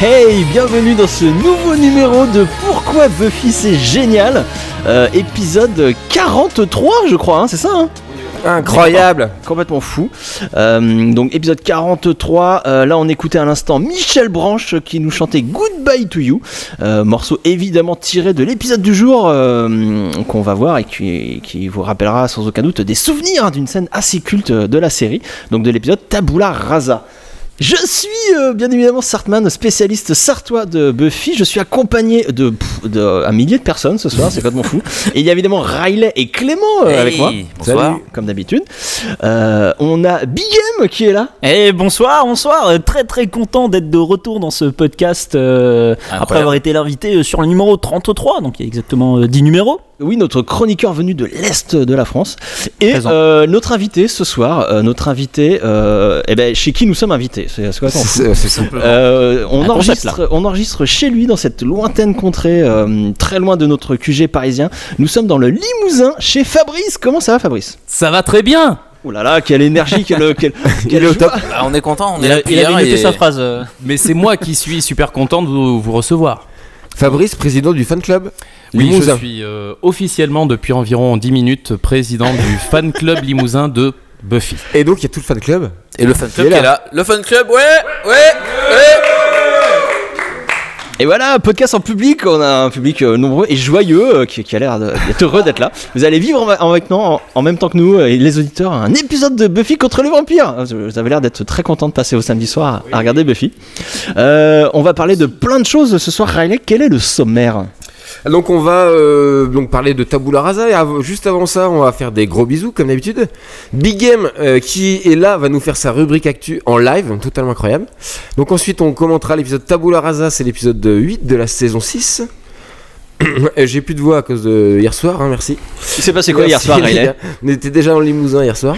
Hey, bienvenue dans ce nouveau numéro de Pourquoi Buffy c'est génial, Euh, épisode 43 je crois, hein, c'est ça hein Incroyable Complètement fou. Euh, donc épisode 43, euh, là on écoutait à l'instant Michel Branche qui nous chantait Goodbye to You, Euh, morceau évidemment tiré de l'épisode du jour qu'on va voir et qui, qui vous rappellera sans aucun doute des souvenirs d'une scène assez culte de la série, donc de l'épisode Tabula Rasa. Je suis euh, bien évidemment Sartman, spécialiste sartois de Buffy. Je suis accompagné de, pff, de un millier de personnes ce soir, c'est complètement fou. Et il y a évidemment Riley et Clément euh, avec moi. bonsoir. Salut, comme d'habitude. Euh, on a Big M qui est là. Et bonsoir, bonsoir, Euh, très très content d'être de retour dans ce podcast euh, après avoir été l'invité euh, sur le numéro 33, donc il y a exactement euh, 10 numéros. Oui, notre chroniqueur venu de l'Est de la France. Et euh, notre invité ce soir, euh, notre invité, euh, eh ben, chez qui nous sommes invités. C'est on, enregistre, on enregistre chez lui dans cette lointaine contrée, euh, très loin de notre QG parisien. Nous sommes dans le Limousin chez Fabrice. Comment ça va, Fabrice? Ça va très bien Oh là là, quelle énergie, quelle, quelle, Il quelle est au joie. top. Ah, on est content, on est Il, là a- il et- sa phrase. euh. Mais c'est moi qui suis super content de vous, vous recevoir. Fabrice, président du fan club Oui, je suis euh, officiellement depuis environ 10 minutes président du fan club limousin de Buffy. Et donc il y a tout le fan club. Et le fan club Il est qui est là. là. Le fan club, ouais, ouais, ouais. Et voilà, podcast en public, on a un public euh, nombreux et joyeux euh, qui, qui a l'air d'être heureux d'être là. Vous allez vivre en, avec nous, en, en même temps que nous et les auditeurs un épisode de Buffy contre les vampires. Vous avez l'air d'être très content de passer au samedi soir à, à regarder Buffy. Euh, on va parler de plein de choses ce soir. Riley, quel est le sommaire? Donc on va euh, donc parler de Tabula Rasa et av- juste avant ça on va faire des gros bisous comme d'habitude. Big M euh, qui est là va nous faire sa rubrique actu en live, totalement incroyable. Donc ensuite on commentera l'épisode Tabula Rasa, c'est l'épisode 8 de la saison 6. Et J'ai plus de voix à cause de hier soir, hein, merci. Il s'est passé quoi hier soir, Riley. On était déjà en Limousin hier soir.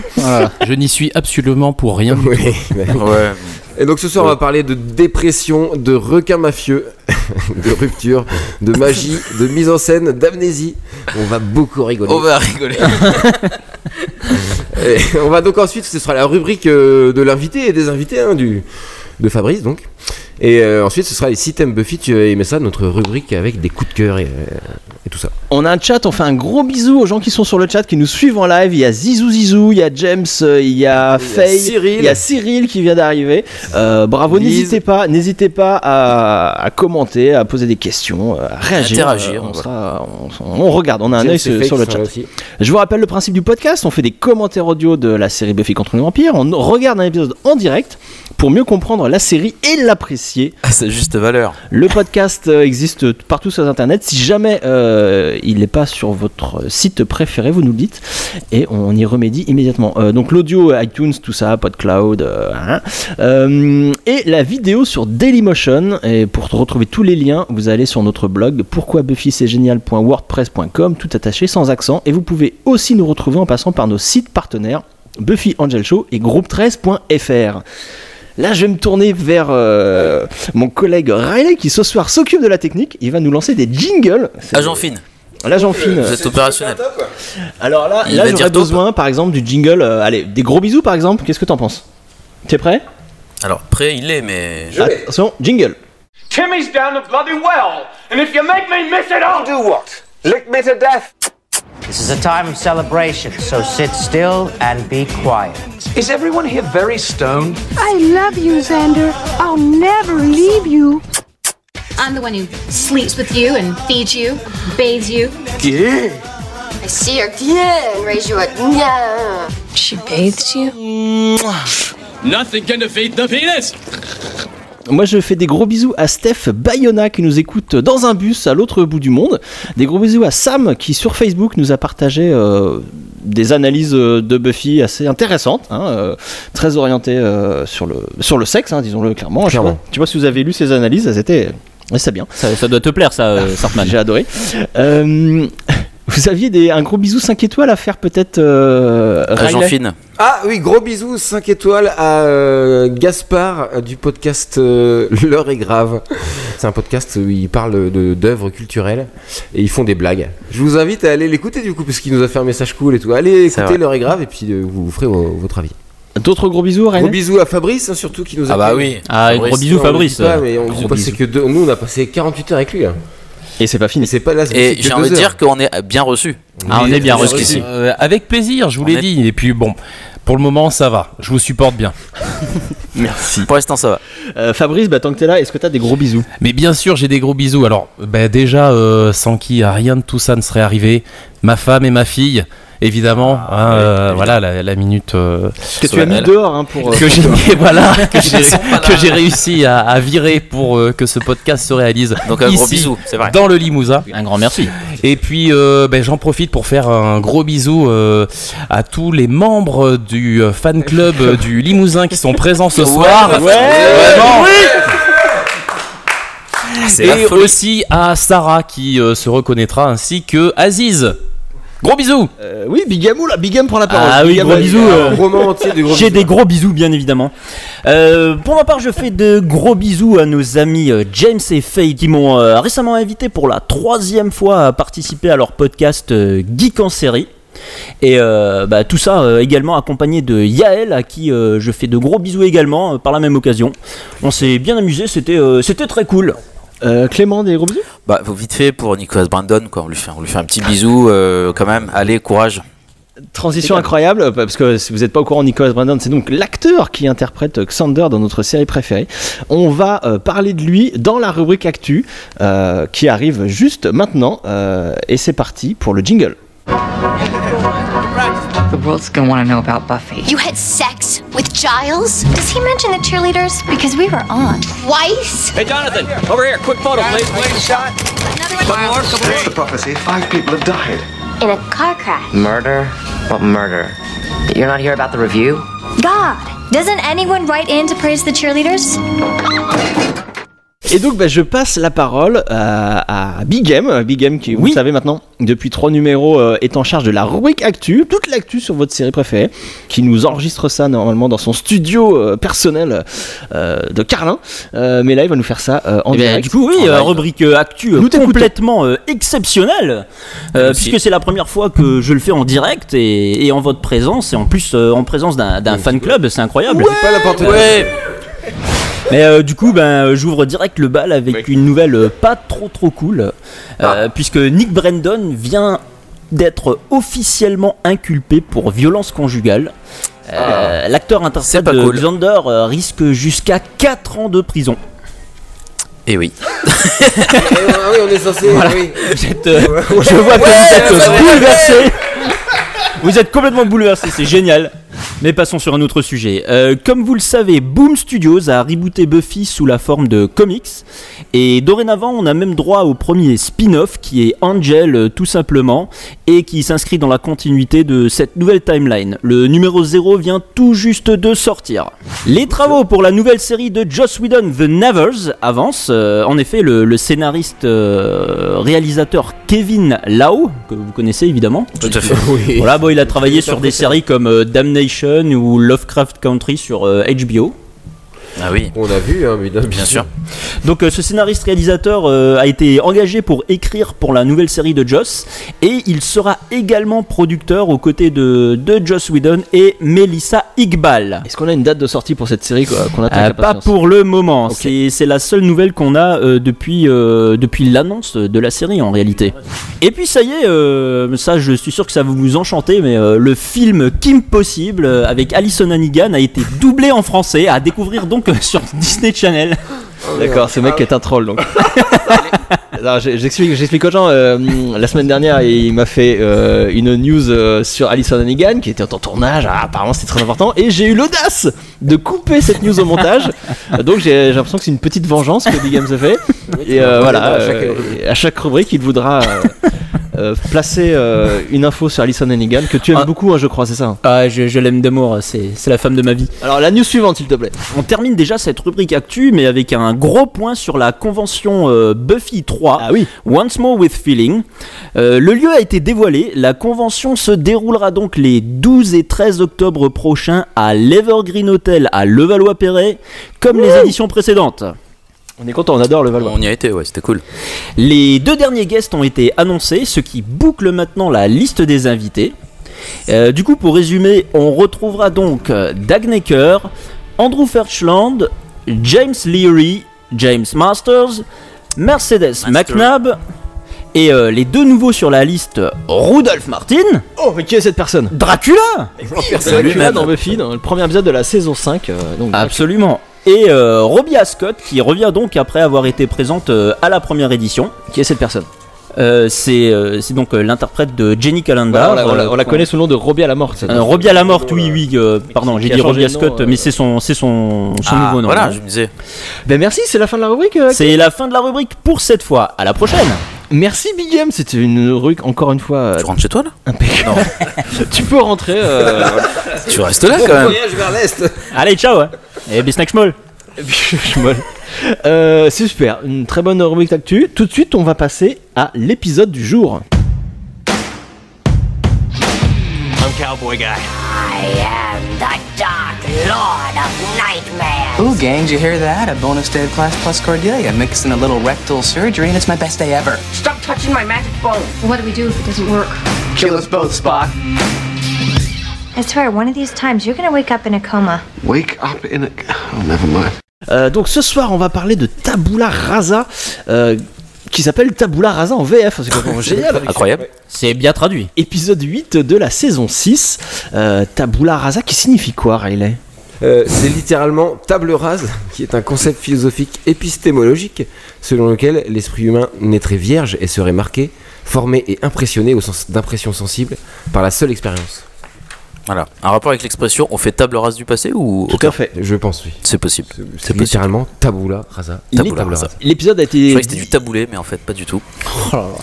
Je n'y suis absolument pour rien. Oui. Ouais. Et donc ce soir on va parler de dépression, de requin mafieux, de rupture, de magie, de mise en scène, d'amnésie. On va beaucoup rigoler. On va rigoler. Et on va donc ensuite, ce sera la rubrique euh, de l'invité et des invités hein, du, de Fabrice donc. Et euh, ensuite ce sera les 6 thèmes Buffy, tu as aimé ça, notre rubrique avec des coups de cœur et, euh, et tout ça. On a un chat, on fait un gros bisou aux gens qui sont sur le chat, qui nous suivent en live. Il y a Zizou Zizou, il y a James, euh, il y a Faye, il y a Cyril qui vient d'arriver. Euh, bravo, n'hésitez pas, n'hésitez pas à, à commenter, à poser des questions, à réagir. Interagir, Euh, on, voilà. sera, on, on regarde, on a un œil sur, le chat. Je vous rappelle le principe du podcast, on fait des commentaires audio de la série Buffy contre les vampires, on regarde un épisode en direct pour mieux comprendre la série et l'apprécier. Ah, c'est juste valeur. Le podcast euh, existe partout sur internet. Si jamais euh, il n'est pas sur votre site préféré, vous nous le dites et on y remédie immédiatement. Euh, donc l'audio, iTunes, tout ça, PodCloud, euh, hein. Euh, et la vidéo sur Dailymotion. Et pour retrouver tous les liens, vous allez sur notre blog pourquoi tout attaché sans accent. Et vous pouvez aussi nous retrouver en passant par nos sites partenaires Buffy Angel Show et groupe13.fr. Là, je vais me tourner vers euh, mon collègue Riley qui ce soir s'occupe de la technique. Il va nous lancer des jingles. Agent fine, L'agent fine. vous êtes opérationnel. Alors là, Il là va j'aurais top. besoin par exemple du jingle. euh, allez, des gros bisous par exemple. Qu'est-ce que t'en penses? T'es prêt? Alors, prêt, il est, mais. Attention, jingle. Timmy's down the bloody well, and if you make me miss it, I'll do what? Lick me to death. This is a time of celebration, so sit still and be quiet. Is everyone here very stoned? I love you, Xander. I'll never leave you. I'm the one who sleeps with you and feeds you, bathes you. Yeah. I see her yeah and raise you a yeah. She bathes you? Nothing can defeat the penis Moi, je fais des gros bisous à Steph Bayona qui nous écoute dans un bus à l'autre bout du monde. Des gros bisous à Sam qui sur Facebook nous a partagé euh, des analyses euh, de Buffy assez intéressantes, hein, euh, très orientées euh, sur, le, sur le sexe, hein, disons-le clairement. Tu vois, si vous avez lu ces analyses, elles étaient. ouais, C'est bien. Ça, ça doit te plaire, ça, euh, Sartman. J'ai adoré. Euh, vous aviez des, un gros bisou 5 étoiles à faire peut-être euh, fine. Ah oui, gros bisous, 5 étoiles à euh, Gaspard euh, du podcast euh, L'heure est grave. C'est un podcast où ils parlent de- d'œuvres culturelles et ils font des blagues. Je vous invite à aller l'écouter du coup parce qu'il nous a fait un message cool et tout. Allez écouter. L'heure est grave et puis euh, vous, vous ferez vo- votre avis. D'autres gros bisous, René Gros bisous à Fabrice, hein, surtout qui nous a Ah bah fait- oui. Ah, gros bisous, Fabrice. dit pas, mais on Gros a passé bisous. que deux- nous on a passé 48 heures avec lui. hein. Et c'est pas Et fini. c'est pas là. Et j'ai envie de dire qu'on est bien reçu. Ah, on est bien reçu ici. Euh, avec plaisir, je vous l'ai est- dit. Et puis bon, pour le moment, ça va. Je vous supporte bien. Merci. Pour l'instant, ça va. Euh, Fabrice, bah, tant que t'es là, est-ce que t'as des gros bisous? Mais bien sûr, j'ai des gros bisous. Alors, bah, déjà, euh, sans qui rien de tout ça ne serait arrivé. Ma femme et ma fille, évidemment. Ah, hein, euh, voilà, la, la minute euh, Que tu as mis dehors hein, pour. euh, que j'ai voilà, que j'ai réussi à, à virer pour euh, que ce podcast se réalise. Donc un gros bisou, c'est vrai. Dans le Limousin. Un grand merci. Et puis, euh, ben, j'en profite pour faire un gros bisou euh, à tous les membres du euh, fan club euh, du Limousin qui sont présents ce soir. Vraiment. C'est la Et aussi à Sarah qui euh, se reconnaîtra ainsi que Aziz. Gros bisous. euh, oui, Bigamou là, Bigam prend la parole. Ah oui, Bigam, gros bisous. Euh, roman entier de gros J'ai des gros bisous, bien évidemment. Euh, pour ma part, je fais de gros bisous à nos amis James et Faye qui m'ont récemment invité pour la troisième fois à participer à leur podcast Geek en série. Et euh, bah, tout ça euh, également accompagné de Yael à qui euh, je fais de gros bisous également par la même occasion. On s'est bien amusé, c'était c'était très cool. Euh, Clément, des gros bisous Bah, faut vite fait pour Nicolas Brandon, quoi. On lui fait, on lui fait un petit bisou, euh, quand même. Allez, courage. Transition incroyable, euh, parce que si vous n'êtes pas au courant, Nicholas Brandon, c'est donc l'acteur qui interprète Xander dans notre série préférée. On va euh, parler de lui dans la rubrique Actu, euh, qui arrive juste maintenant. euh, et c'est parti pour le jingle. The world's gonna want to know about Buffy. You had sex with Giles? Does he mention the cheerleaders? Because we were on. Twice? Hey, Jonathan, over here. Quick photo, please. shot. What's the prophecy? Five people have died. In a car crash. Murder? What murder? You're not here about the review? God, doesn't anyone write in to praise the cheerleaders? Et donc, bah, je passe la parole à, à Big M. Big M, qui, vous Oui. le savez maintenant, depuis trois numéros, euh, est en charge de la rubrique Actu, toute l'actu sur votre série préférée, qui nous enregistre ça normalement dans son studio euh, personnel euh, de Carlin. Euh, mais là, il va nous faire ça euh, en Eh direct. du coup, oui, euh, rubrique euh, actu euh, Nous complètement euh, exceptionnelle, euh, puisque c'est la première fois que je le fais en direct et, et en votre présence, et en plus euh, en présence d'un fan club, c'est incroyable. C'est pas n'importe quoi. Mais euh, du coup, ben, euh, j'ouvre direct le bal avec une nouvelle euh, pas trop trop cool, euh, puisque Nick Brandon vient d'être officiellement inculpé pour violence conjugale. Euh, L'acteur interprète de cool. Xander risque jusqu'à 4 ans de prison. Et oui. Eh, ah oui, on est censé. oui. Vous êtes, euh, je vois que vous êtes bouleversé. Vous êtes complètement bouleversé, c'est génial. Mais passons sur un autre sujet. Euh, comme vous le savez, Boom Studios a rebooté Buffy sous la forme de comics. Et dorénavant, on a même droit au premier spin-off qui est Angel, euh, tout simplement, et qui s'inscrit dans la continuité de cette nouvelle timeline. Le numéro 0 vient tout juste de sortir. Les travaux pour la nouvelle série de Joss Whedon, The Nevers, avancent. Euh, en effet, le, le scénariste euh, réalisateur Kevin Lau, que vous connaissez évidemment, Tout à fait. Oui. voilà, bon, il a travaillé sur des séries comme euh, Ou Lovecraft Country sur euh, HBO. Ah oui. On a vu, hein, mais bien, Bien sûr. Donc euh, ce scénariste réalisateur euh, a été engagé pour écrire pour la nouvelle série de Joss et il sera également producteur aux côtés de, de Joss Whedon et Melissa Iqbal. Est-ce qu'on a une date de sortie pour cette série quoi, qu'on attend Euh, avec pas pour le moment, c'est c'est la seule nouvelle qu'on a euh, depuis, euh, depuis l'annonce de la série en réalité. Et puis ça y est, euh, ça je suis sûr que ça va vous enchanter, mais euh, le film Kim Possible avec Alison Hannigan a été doublé en français, à découvrir donc sur Disney Channel. D'accord, ce mec est un troll donc. J'explique, j'explique aux gens. euh, la semaine dernière, il m'a fait euh, une news euh, sur Alison Hannigan qui était en tournage. Ah, apparemment, c'était très important. Et j'ai eu l'audace de couper cette news au montage. Donc, j'ai l'impression que c'est une petite vengeance que Big Game se fait. Et euh, voilà, chaque euh, à chaque rubrique, il voudra euh, placer euh, une info sur Alison Hannigan que tu aimes Ah. beaucoup, hein, je crois, c'est ça. Ah, je, je l'aime d'amour, c'est c'est la femme de ma vie. Alors, la news suivante, s'il te plaît. On termine déjà cette rubrique actu, mais avec un gros point sur la convention euh, Buffy 3. Ah oui. Once More with Feeling. Le lieu a été dévoilé. La convention se déroulera donc les 12 et 13 octobre prochains à l'Evergreen Hotel à Levallois-Perret, comme les éditions précédentes. On est content, on adore le Valois. On y a été, ouais, c'était cool. Les deux derniers guests ont été annoncés, ce qui boucle maintenant la liste des invités. Euh, du coup, pour résumer, on retrouvera donc euh, Dagnecker, Andrew Ferchland, James Leary, James Masters, Mercedes McNabb et euh, les deux nouveaux sur la liste, Rudolph Martin, Oh, mais qui est cette personne? Dracula Dracula dans Buffy, dans le premier épisode de la saison 5. euh, donc, Absolument. Et euh, Robbie Ascott qui revient donc après avoir été présente euh, à la première édition. qui est cette personne Euh, c'est euh, c'est donc euh, l'interprète de Jenny Calendar. Voilà, on la, on la- on la qu'on- connaît sous le nom de Robbie à la mort. cette- Euh, Robbie à la morte, oui, oui, euh, pardon, j'ai dit Robbie Ascott, euh. mais c'est son, c'est son, son Ah, nouveau nom. Voilà, hein. je me disais. Ben merci, c'est la fin de la rubrique. euh, C'est la fin de la rubrique pour cette fois. À la prochaine. Merci Big M, c'était une rubrique encore une fois Tu rentres chez toi là? impeccable. tu peux rentrer. euh, Tu restes là quand même. Voyage vers l'Est. Allez, ciao. hein. Et Bisnack Schmoll. Euh, c'est super, une très bonne rubrique d'actu. Tout de suite, on va passer à l'épisode du jour. Cowboy Guy. I am the Dark Lord of Nightmare. Ooh, gang, did you hear that? A bonus day of class plus Cordelia. Mixing a little rectal surgery, and it's my best day ever. Stop touching my magic bone. What do we do if it doesn't work? Kill us both, Spock. I swear, one of these times you're gonna wake up in a coma. Wake up in a. Oh, never mind. Euh, donc ce soir, on va parler de Tabula Rasa. euh, qui s'appelle Tabula Rasa en VF, c'est complètement génial. Incroyable. C'est bien traduit. Épisode 8 de la saison 6. Euh, Tabula Rasa qui signifie quoi, Riley? Euh, c'est littéralement table rase, qui est un concept philosophique épistémologique selon lequel l'esprit humain naîtrait vierge et serait marqué, formé et impressionné au sens d'impression sensible par la seule expérience. Voilà. Un rapport avec l'expression on fait table rase du passé ou Tout à fait. Je pense, oui. C'est possible. C'est littéralement tabula rasa. Tabula Tabula rasa. rasa. L'épisode a Je été. croyais que c'était du taboulé, mais en fait pas du tout.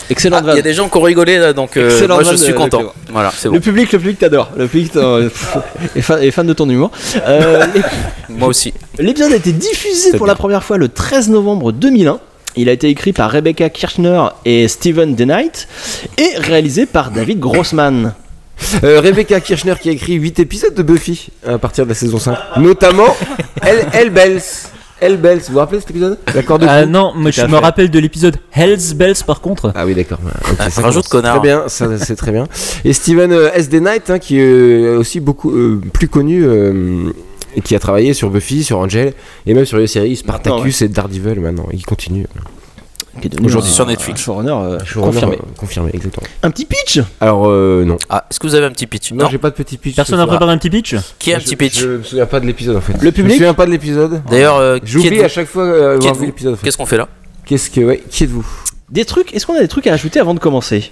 Excellent Ah, Il y a des gens qui ont rigolé là, donc euh, Excellente moi je vanne suis de- content. Voilà, c'est Le bon. public, le public t'adore. Le public euh, pff, est, fan, est fan de ton humour. Euh, Moi aussi. L'épisode a été diffusé pour bien. la première fois le 13 novembre 2001. Il a été écrit par Rebecca Kirchner et Steven DeKnight et réalisé par David Grossman. Euh, Rebecca Kirchner qui a écrit 8 épisodes de Buffy à partir de la saison 5. Notamment Elle, Elle Bells. Elle Bells, vous vous rappelez cet épisode? L'accord de Ah non, Tout je me rappelle de l'épisode Hell's Bells par contre. Ah oui d'accord. Ah, ça rajoute connard. Très bien, ça c'est très bien. Et Steven euh, S.D. Knight hein, qui est euh, aussi beaucoup euh, plus connu euh, et qui a travaillé sur Buffy, sur Angel et même sur les séries Spartacus et Daredevil maintenant. Il continue. Qui est devenu Aujourd'hui un- sur Netflix. un showrunner euh, Showrunner, confirmé. euh, confirmé, exactement. Un petit pitch? Alors euh, non. Ah, est-ce que vous avez un petit pitch? Non, j'ai pas de petit pitch. Personne n'a préparé un petit pitch? Qui a un Je- petit pitch? Je me souviens pas de l'épisode en fait. Le public Je me souviens pas de l'épisode. D'ailleurs, euh, qui J'oublie êtes-vous? à chaque fois euh, Qui avoir êtes-vous? vu l'épisode. en fait. Qu'est-ce qu'on fait là? Qu'est-ce que ouais, qui êtes-vous? Des trucs, est-ce qu'on a des trucs à ajouter avant de commencer?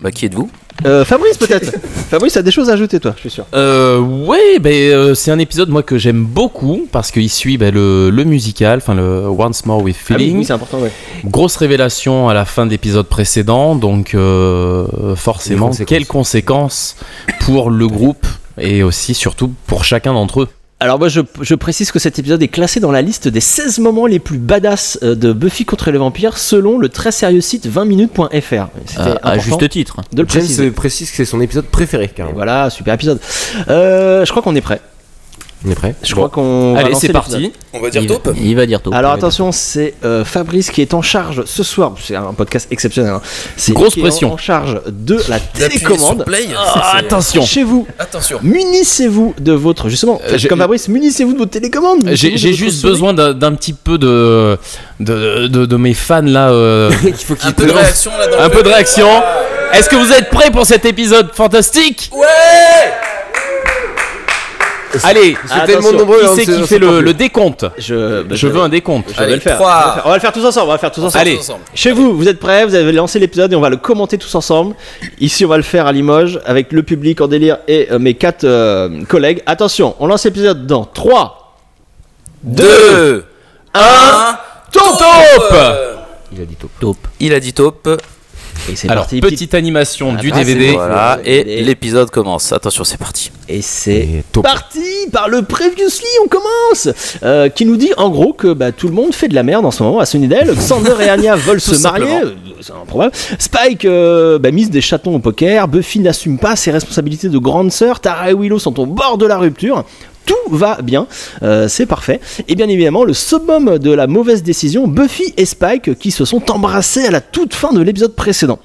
Bah, qui êtes-vous? Euh, Fabrice peut-être Fabrice a des choses à ajouter toi, je suis sûr. Euh, ouais, ben euh, c'est un épisode moi que j'aime beaucoup parce qu'il suit ben, le, le musical, enfin le Once More with Ah oui, Feeling. oui, c'est important, ouais. Grosse révélation à la fin de l'épisode précédent, donc euh, forcément, conséquences. quelles conséquences pour le groupe et aussi surtout pour chacun d'entre eux. Alors moi je, je précise que cet épisode est classé dans la liste des 16 moments les plus badass euh, de Buffy contre les vampires selon le très sérieux site 20minutes.fr. C'était Euh, à important juste titre. de le James préciser. euh, précise que c'est son épisode préféré Et carrément. voilà, super épisode. Euh, je crois qu'on est prêt. On est prêt Je crois qu'on va Allez, lancer c'est parti. On va dire Il, taupe il va dire taupe. Alors Il attention, c'est euh, Fabrice qui est en charge ce soir. C'est un podcast exceptionnel. hein. C'est Grosse lui qui est en- pression. En charge de la télécommande. sur play. Ah, c'est- attention. Chez vous, Attention. munissez-vous de votre justement. Euh, comme Fabrice, munissez-vous de votre télécommande. J'ai de juste souris. besoin d'un petit peu de de, de, de mes fans là. euh, Il faut qu'il Un peu de réaction là dans un peu de réaction. Est-ce que vous êtes prêts pour cet épisode fantastique? Ouais Allez, C'est tellement nombreux. qui hein, c'est qui fait le, décompte Je, bah, Je veux un décompte. Je vais Allez, le faire. On va le faire. On va le faire tous ensemble. On va le faire tous ensemble. Allez. Tous ensemble. Chez vous, vous êtes prêts Vous avez lancé l'épisode et on va le commenter tous ensemble. Ici, on va le faire à Limoges avec le public en délire et euh, mes quatre euh, collègues. Attention, on lance l'épisode dans 3, 2 1 Taupe Il a dit. Taupe. Il a dit taupe. Et c'est Alors, parti. petite animation du Ah, c'est DVD. Voilà, Le et l'épisode commence. Attention, c'est parti. Et c'est parti par le Previously, on commence Euh, Qui nous dit en gros que bah, tout le monde fait de la merde en ce moment à Sunnydale. Xander et Anya veulent se marier, c'est improbable. Spike euh, bah, mise des chatons au poker. Buffy n'assume pas ses responsabilités de grande sœur. Tara et Willow sont au bord de la rupture. Tout va bien, euh, c'est parfait. Et bien évidemment, le summum de la mauvaise décision, Buffy et Spike qui se sont embrassés à la toute fin de l'épisode précédent.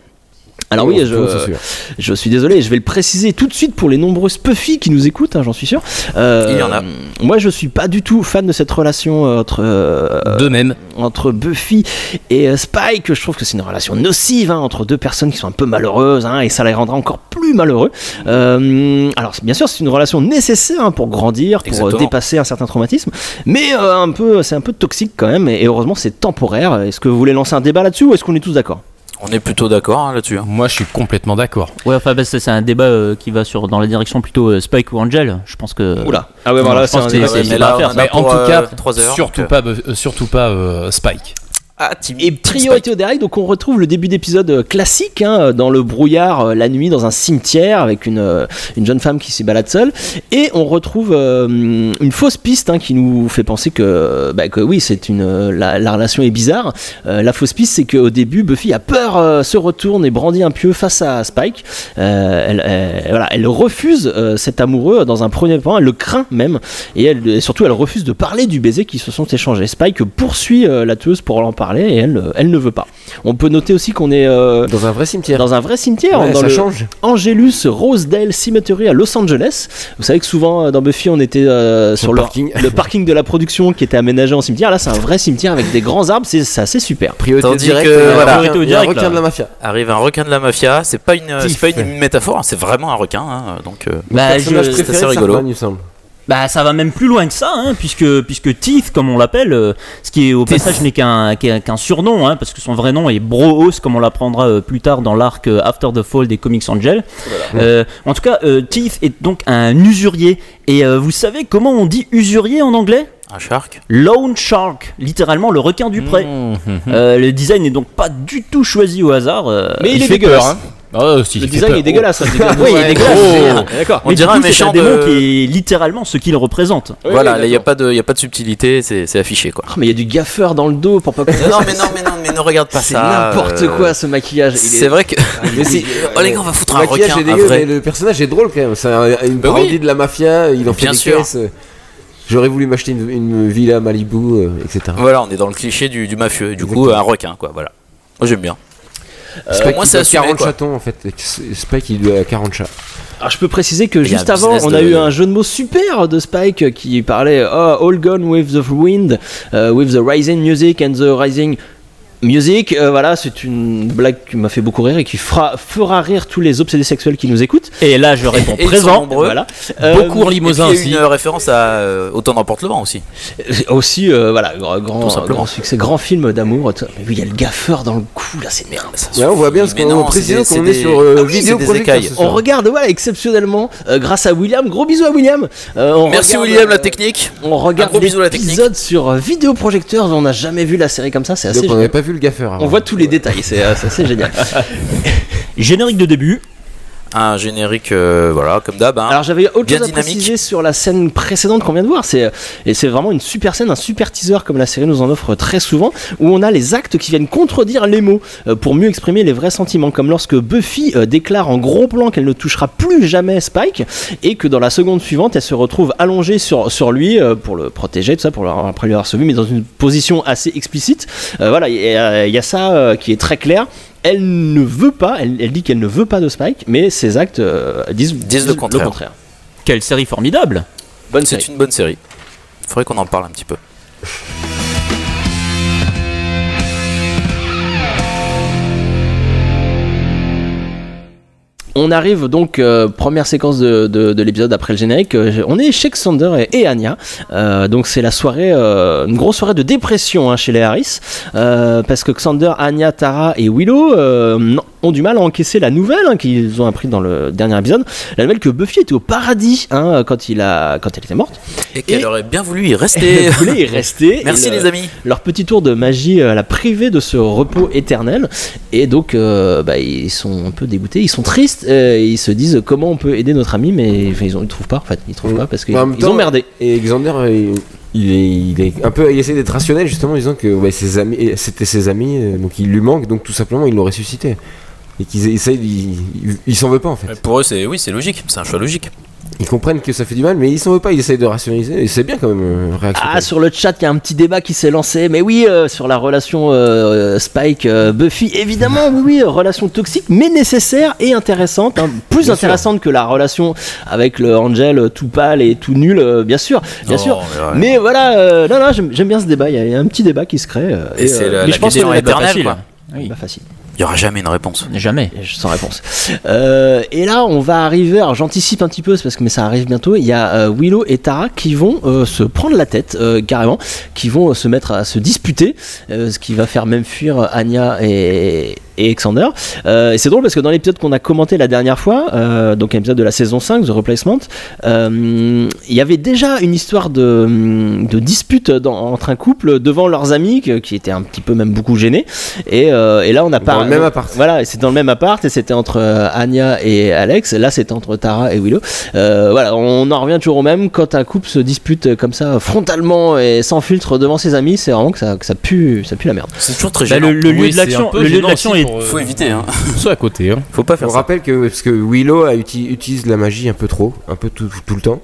Alors oui, Oh, je, je suis désolé, je vais le préciser tout de suite pour les nombreuses Puffy qui nous écoutent, hein, j'en suis sûr. Euh, Il y en a. Moi, je suis pas du tout fan de cette relation euh, entre euh, De même. entre Buffy et euh, Spike. Je trouve que c'est une relation nocive hein, entre deux personnes qui sont un peu malheureuses hein, et ça les rendra encore plus malheureux. Euh, alors bien sûr, c'est une relation nécessaire hein, pour grandir, pour Exactement. dépasser un certain traumatisme, mais euh, un peu, c'est un peu toxique quand même. Et, et heureusement, c'est temporaire. Est-ce que vous voulez lancer un débat là-dessus ou est-ce qu'on est tous d'accord? On est plutôt d'accord hein, là-dessus. hein. Moi, je suis complètement d'accord. Ouais, enfin, bah, c'est c'est un débat euh, qui va sur, dans la direction plutôt euh, Spike ou Angel. Je pense que. Oula. Ah ouais, voilà, je pense c'est un que débat. c'est- Mais c'est là, pas à faire, on ça. a Mais en pour, tout euh, cas, trois heures, surtout donc, pas, euh, surtout pas euh, Spike. Ah, Et priorité au derrière, donc on retrouve le début d'épisode euh, classique hein, dans le brouillard euh, la nuit dans un cimetière avec une, euh, une jeune femme qui s'y balade seule et on retrouve euh, une fausse piste hein, qui nous fait penser que, bah, que oui c'est une euh, la, la relation est bizarre. Euh, la fausse piste c'est qu'au début Buffy a peur, euh, se retourne et brandit un pieu face à Spike. Euh, elle, elle- voilà, elle refuse euh, cet amoureux dans un premier temps, elle le craint même et, elle, et surtout elle refuse de parler du baiser qui se sont échangés. Spike poursuit euh, la tueuse pour en parler et elle, euh, elle ne veut pas. On peut noter aussi qu'on est euh, Dans un vrai cimetière. dans un vrai cimetière, Ouais, dans ça le change. Angelus Rosedale Cemetery à Los Angeles. Vous savez que souvent euh, dans Buffy on était euh, sur, le le parking. le parking de la production qui était aménagé en cimetière. Là c'est un vrai cimetière avec des grands arbres, c'est assez super. Priorité Tandis directe, que, voilà. Priorité au a un direct, requin là. de la mafia. Arrive un requin de la mafia. C'est pas une, pas métaphore, hein, c'est vraiment un requin. hein, donc, euh, Bah, Personnage je- c'est préféré rigolo. Il me semble. Bah ça va même plus loin que ça, hein, puisque puisque Teeth, comme on l'appelle, euh, ce qui est au passage n'est qu'un qu'un qu'un surnom, hein, parce que son vrai nom est Broos, comme on l'apprendra euh, plus tard dans l'arc euh, After the Fall des Comics Angel. Euh, en tout cas, euh, Teeth est donc un usurier. Et euh, vous savez comment on dit usurier en anglais? Un shark. Loan Shark, littéralement le requin du pré. Mmh, mmh. Euh, le design n'est donc pas du tout choisi au hasard. euh, Mais il, est fait dégueulasse. hein. Oh, si, Le il design est dégueulasse. hein, dégueulasse. Oui, il est Ouais, dégueulasse. gros. D'accord. On Mais dirait un c'est méchant démon de- qui est littéralement ce qu'il représente. voilà, là, il n'y a, pas de- y a pas de subtilité, c'est c'est affiché quoi. Oh, mais il y a du gaffeur dans le dos pour pas non, mais non, mais non, mais ne regarde pas C'est ça. n'importe euh, quoi ce maquillage. Il C'est est- vrai que. Mais si- Oh les gars, on va foutre Le un maquillage requin, est un dégueu, vrai. mais le personnage est drôle quand même. C'est un- une Bah parodie oui. de la mafia. Il en fait Bien des sûr. caisses. J'aurais voulu m'acheter une, une villa à Malibu, euh, etc. Voilà, on est dans le cliché du, du mafieux. Du coup, un requin quoi, voilà. Moi j'aime bien. Spike, pour moi, c'est doit assumé, 40 quoi. chatons en fait. Spike, il doit 40 chats. Alors je peux préciser que juste avant, on a de- eu un jeu de mots super de Spike qui parlait oh, All Gone with the Wind, uh, with the Rising Music and the Rising Music. Euh, voilà, c'est une blague qui m'a fait beaucoup rire et qui fera, fera rire tous les obsédés sexuels qui nous écoutent. Et là, je réponds Et présent. nombreux. Voilà. Beaucoup en Euh, limousin aussi. une référence à euh, Autant n'emporte le vent aussi. aussi, euh, voilà, grand, grand, succès, grand film d'amour. Mais oui, il y a le gaffeur dans le cou là, c'est merde. Ça on voit bien Mais qu'on non, précise c'est des- qu'on est sur euh, Ah oui, vidéo c'est des projecteur écailles. ce On regarde, voilà, exceptionnellement, euh, grâce à William. Gros bisous à William. Euh, on Merci regarde, William, la euh, technique. On regarde gros bisou à la technique. l'épisode sur euh, vidéoprojecteur. On n'a jamais vu la série comme ça. C'est assez Donc on génial. n'avait pas vu le gaffeur. avant. On voit tous les détails. C'est euh, c'est génial. Générique de début. Un générique, euh, voilà, comme d'hab. hein. Alors j'avais autre Bien chose à dynamique. préciser sur la scène précédente qu'on vient de voir. C'est et c'est vraiment une super scène, un super teaser comme la série nous en offre très souvent, où on a les actes qui viennent contredire les mots euh, pour mieux exprimer les vrais sentiments, comme lorsque Buffy euh, déclare en gros plan qu'elle ne touchera plus jamais Spike et que dans la seconde suivante, elle se retrouve allongée sur sur lui euh, pour le protéger, tout ça, pour le, après lui avoir sauvé, mais dans une position assez explicite. Euh, voilà, il y, a- il y a ça euh, qui est très clair. Elle ne veut pas, elle, elle dit qu'elle ne veut pas de Spike, mais ses actes euh, disent, Disent le contraire. Quelle série formidable. Bonne. C'est une bonne série. Faudrait qu'on en parle un petit peu. On arrive donc, euh, première séquence de, de- de l'épisode après le générique. euh, on est chez Xander et, et Anya. Euh, donc c'est la soirée, une grosse soirée de dépression hein, chez les Harris. parce que Xander, Anya, Tara et Willow ont du mal à encaisser la nouvelle hein, qu'ils ont appris dans le dernier épisode. La nouvelle que Buffy était au paradis hein, quand, il a, quand elle était morte. Et qu'elle aurait bien voulu y rester. voulait y rester. Merci le- les amis. Leur petit tour de magie l'a privé de ce repos éternel. Et donc, bah, ils sont un peu dégoûtés. Ils sont tristes. Euh, ils se disent comment on peut aider notre ami, mais enfin, ils ne trouvent pas. En fait, ils trouvent pas parce qu'ils ils ont merdé. Et Xander, il, il est, il est un peu, il essaie d'être rationnel justement, en disant que ouais, ses amis, et c'était ses amis, euh, donc il lui manque, donc tout simplement il l'ont ressuscité. Et qu'ils essayent, il, il- il s'en veut pas en fait. Pour eux, c'est oui, c'est logique. C'est un choix logique. Ils comprennent que ça fait du mal, mais ils s'en veulent pas, ils essayent de rationaliser. Et c'est bien quand même, euh, réaction. Ah, sur le chat, il y a un petit débat qui s'est lancé. Mais oui, euh, sur la relation euh, Spike-Buffy, évidemment, oui, oui, relation toxique, mais nécessaire et intéressante. hein. plus Bien sûr. intéressante que la relation avec le Angel tout pâle et tout nul, euh, bien sûr. Bien Non, sûr. mais ouais. Mais voilà, euh, non, non, j'aime bien ce débat. Il y, a- il y a un petit débat qui se crée. euh, Et c'est la- la je pense question que éternelle, facile. quoi. Oui. Pas facile. Il y aura jamais une réponse. Jamais. Sans réponse. Euh, et là, on va arriver. Alors, j'anticipe un petit peu, parce que mais ça arrive bientôt. Il y a euh, Willow et Tara qui vont euh, se prendre la tête carrément, qui vont se mettre à se disputer, ce qui va faire même fuir Anya et, et Xander. Euh, et c'est drôle parce que dans l'épisode qu'on a commenté la dernière fois, euh, donc un épisode de la saison 5, The Replacement, euh, il y avait déjà une histoire de, de dispute dans- entre un couple devant leurs amis qui étaient un petit peu même beaucoup gênés. Et, euh, et là, on a pas Dans le même appart. voilà, et c'est dans le même appart et c'était entre euh, Anya et Alex. Là, c'était entre Tara et Willow. Euh, voilà, on en revient toujours au même. Quand un couple se dispute comme ça, frontalement et sans filtre devant ses amis, c'est vraiment que ça, que ça pue, ça pue la merde. C'est toujours très Bah, gênant. le, le lieu Oui, de l'action, le lieu de l'action aussi pour, euh, Faut éviter, hein. Soit à côté. Hein. Faut pas faire On ça. rappelle que, parce que Willow a uti- utilise la magie un peu trop, un peu tout, tout le temps.